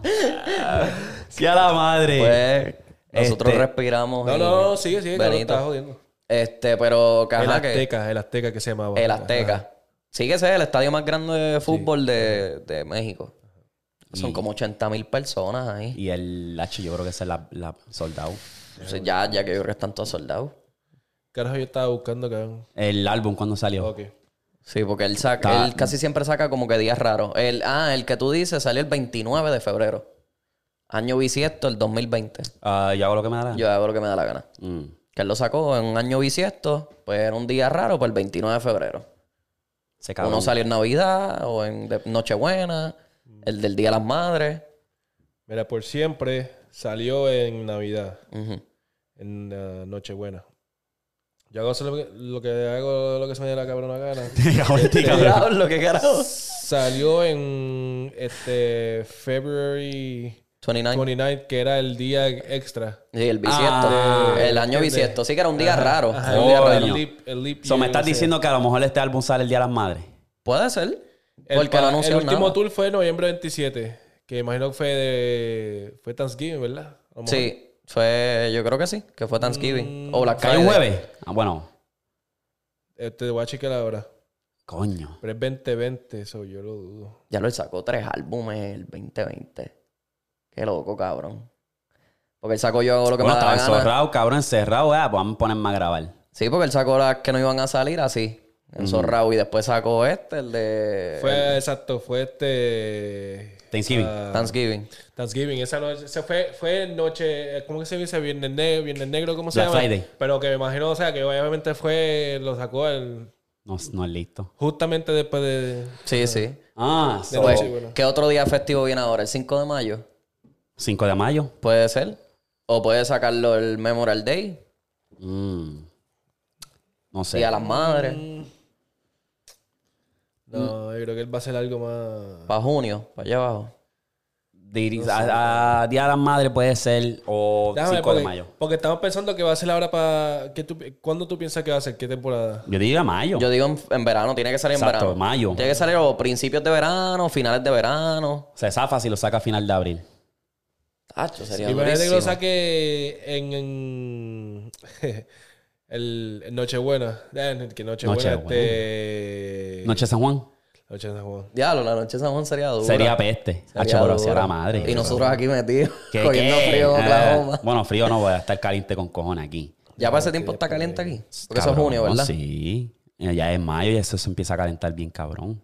Sí, a la madre. Pues nosotros Este- respiramos. no, no, no, sigue, sigue, Benito. estás jodiendo. Este, pero que, El ajá, que- Azteca, el Azteca que se llamaba. el Azteca. Sí que ese es el estadio más grande de fútbol de, de México. Son como 80 mil personas ahí. Y el H, yo creo que es la, la soldado. O sea, ya, ya que yo creo que están todos soldados. Carajo, yo estaba buscando, cabrón. El álbum cuando salió. Ok. Sí, porque él saca, Está- él casi siempre saca como que días raros. El, ah, el que tú dices salió el 29 de febrero. Año bisiesto, el 2020. Ah, yo hago lo que me da la gana. Yo hago lo que me da la gana. Mm. Que él lo sacó en un año bisiesto, pues era un día raro, pues el 29 de febrero. Ese cabrón. Uno salió en Navidad o en Nochebuena, el del Día de las Madres. Mira, por siempre salió en Navidad, en uh, Nochebuena. Yo hago lo que, lo que hago lo que se me dé la cabrona gana. Cabrón, cabrón. Diablo, qué carajo. Salió en este February 29. 29, que era el día extra. Sí, el bisiesto. Ah, el año bisiesto. Sí que era un día raro. Ajá, Era un día Coño. raro. el leap, el leap So, me estás diciendo que a lo mejor este álbum sale el Día de las Madres. Puede ser. El, Porque el último nada. tour fue noviembre 27, que imagino que fue de fue Thanksgiving, ¿verdad? Sí, fue, yo creo que sí, que fue Thanksgiving. o Black ¿Cae un jueves? Ah, bueno. Este, voy a chequear ahora. Coño. Pero es 2020, eso yo lo dudo. Ya lo sacó tres álbumes el 2020. Qué loco, cabrón. Porque él sacó yo hago lo que Bueno, me da estaba encerrado, cabrón, encerrado. Ah, pues vamos a ponerme a grabar. Sí, porque él sacó las que no iban a salir así, enzorrado. Y después sacó este, el de Fue exacto, fue este Thanksgiving. ah, Thanksgiving. Thanksgiving, esa noche, ese fue, fue noche, ¿cómo que se dice? Viernes negro, viernes negro, ¿cómo se Black llama? Friday. Pero que me imagino, o sea, que obviamente fue, lo sacó el, No, no es listo. justamente después de... Sí, sí. Ah, De so- Pues, noche, bueno. ¿Qué otro día festivo viene ahora? ¿El 5 de mayo? 5 de mayo. Puede ser. O puede sacarlo el Memorial Day. Mm. No sé. Día de las Madres. No, yo creo que él va a hacer algo más... Para junio, para allá abajo. A, a Día de las Madres puede ser o Déjame, 5 porque, de mayo. porque estamos pensando que va a ser ahora para... ¿qué tú- ¿Cuándo tú piensas que va a ser? ¿Qué temporada? Yo diría mayo. Yo digo en, en verano, tiene que salir en Exacto, verano. mayo. Tiene que salir o principios de verano, finales de verano. Se zafa si lo saca a final de abril. Tacho, sería Imagínate que lo saque en... en el, en Nochebuena. Eh, que Nochebuena, Nochebuena. este... Noche San Juan. Noche San Juan. Diablo, la noche de San Juan sería dura. Sería peste. Sería Hacho, pero será madre. Y nosotros aquí metidos, ¿Qué, cogiendo qué? frío en Eh, Oklahoma. bueno, frío no, voy a estar caliente con cojones aquí. Ya para ese tiempo está caliente aquí. Porque eso es junio, ¿verdad? Sí. Eh, Ya es mayo y eso se empieza a calentar bien cabrón.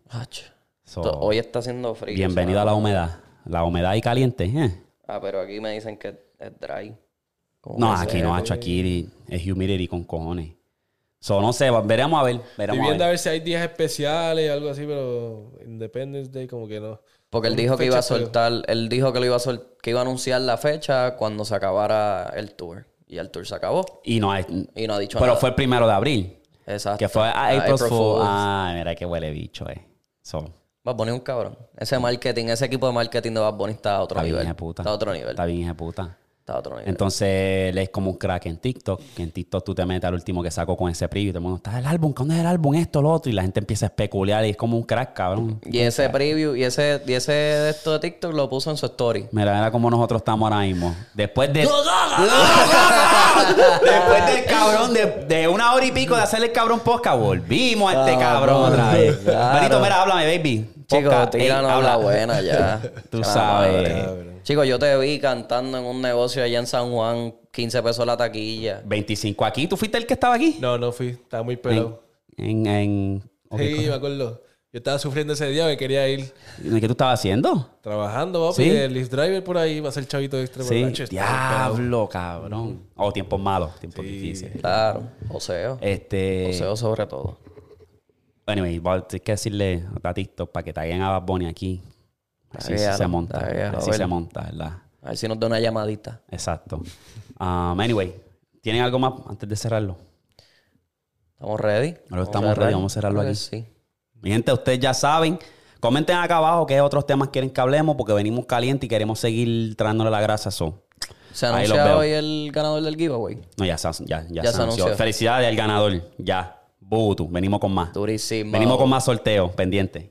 So, To- Hoy está haciendo frío. bienvenido a la humedad. La humedad y caliente. ¿eh? Ah, pero aquí me dicen que es dry. No, aquí no, hacho, aquí es humidity con cojones. So, no sé, veremos a ver. Estoy Veremos a viendo a ver. ver si hay días especiales, algo así, pero Independence Day como que no. Porque él dijo que iba a pero- soltar, él dijo que lo iba a sol- que iba a anunciar la fecha cuando se acabara el tour. Y el tour se acabó. Y no hay. Y no ha dicho Pero nada. fue el primero de abril. Exacto. Que fue April April Fool. Fools. Ah, mira qué huele bicho, eh. So, Bad Bunny es un cabrón. Ese marketing, ese equipo de marketing de Bad Bunny está a otro está bien, nivel. hija puta. Está a otro nivel. Está bien, hija puta. Está a otro nivel. Entonces, él es como un crack en TikTok. Que en TikTok tú te metes al último que sacó con ese preview. Y todo el mundo está el álbum, ¿cuándo es el álbum? Esto, lo otro. Y la gente empieza a especular. Y es como un crack, cabrón. y ese preview y ese, y ese de esto de TikTok lo puso en su story. Mira, mira cómo nosotros estamos ahora mismo. Después de. Después del cabrón, de, de una hora y pico de hacerle el cabrón posca, volvimos a este Ah, cabrón otra vez. claro. Benito, mira, háblame, baby. Chicos, Posca, ey, tíranos habla. la buena ya. Tú sabes. Chicos, yo te vi cantando en un negocio allá en San Juan, 15 pesos la taquilla. 25 aquí. ¿Tú fuiste el que estaba aquí? No, no fui. Estaba muy pelado. En. en sí, me acuerdo. Yo estaba sufriendo ese día que quería ir ¿Qué tú estabas haciendo? trabajando, papi. Sí. El lift driver por ahí va a ser chavito extra. Sí. Diablo, cabrón. Oh, tiempos malos, tiempos difíciles. Claro, oseo. Este. Oseo sobre todo. Anyway, voy a que decirle a TikTok para que taguen a Bad Bunny aquí. Así Taguéalo, se monta. Así se monta, ¿verdad? A ver si nos da una llamadita. Exacto. Um, anyway, ¿tienen algo más antes de cerrarlo? ¿Estamos ready? Estamos ready, vamos a cerrarlo Creo aquí. Sí. Mi gente, ustedes ya saben. Comenten acá abajo qué otros temas quieren que hablemos porque venimos caliente y queremos seguir trayéndole la grasa. So. ¿Se veo. hoy el ganador del giveaway? No, ya, se- ya, ya, Ya se se anunció. anunció. Felicidades al ganador. Ya. Butu. Venimos con más. Durísimo. Venimos con más sorteos pendientes.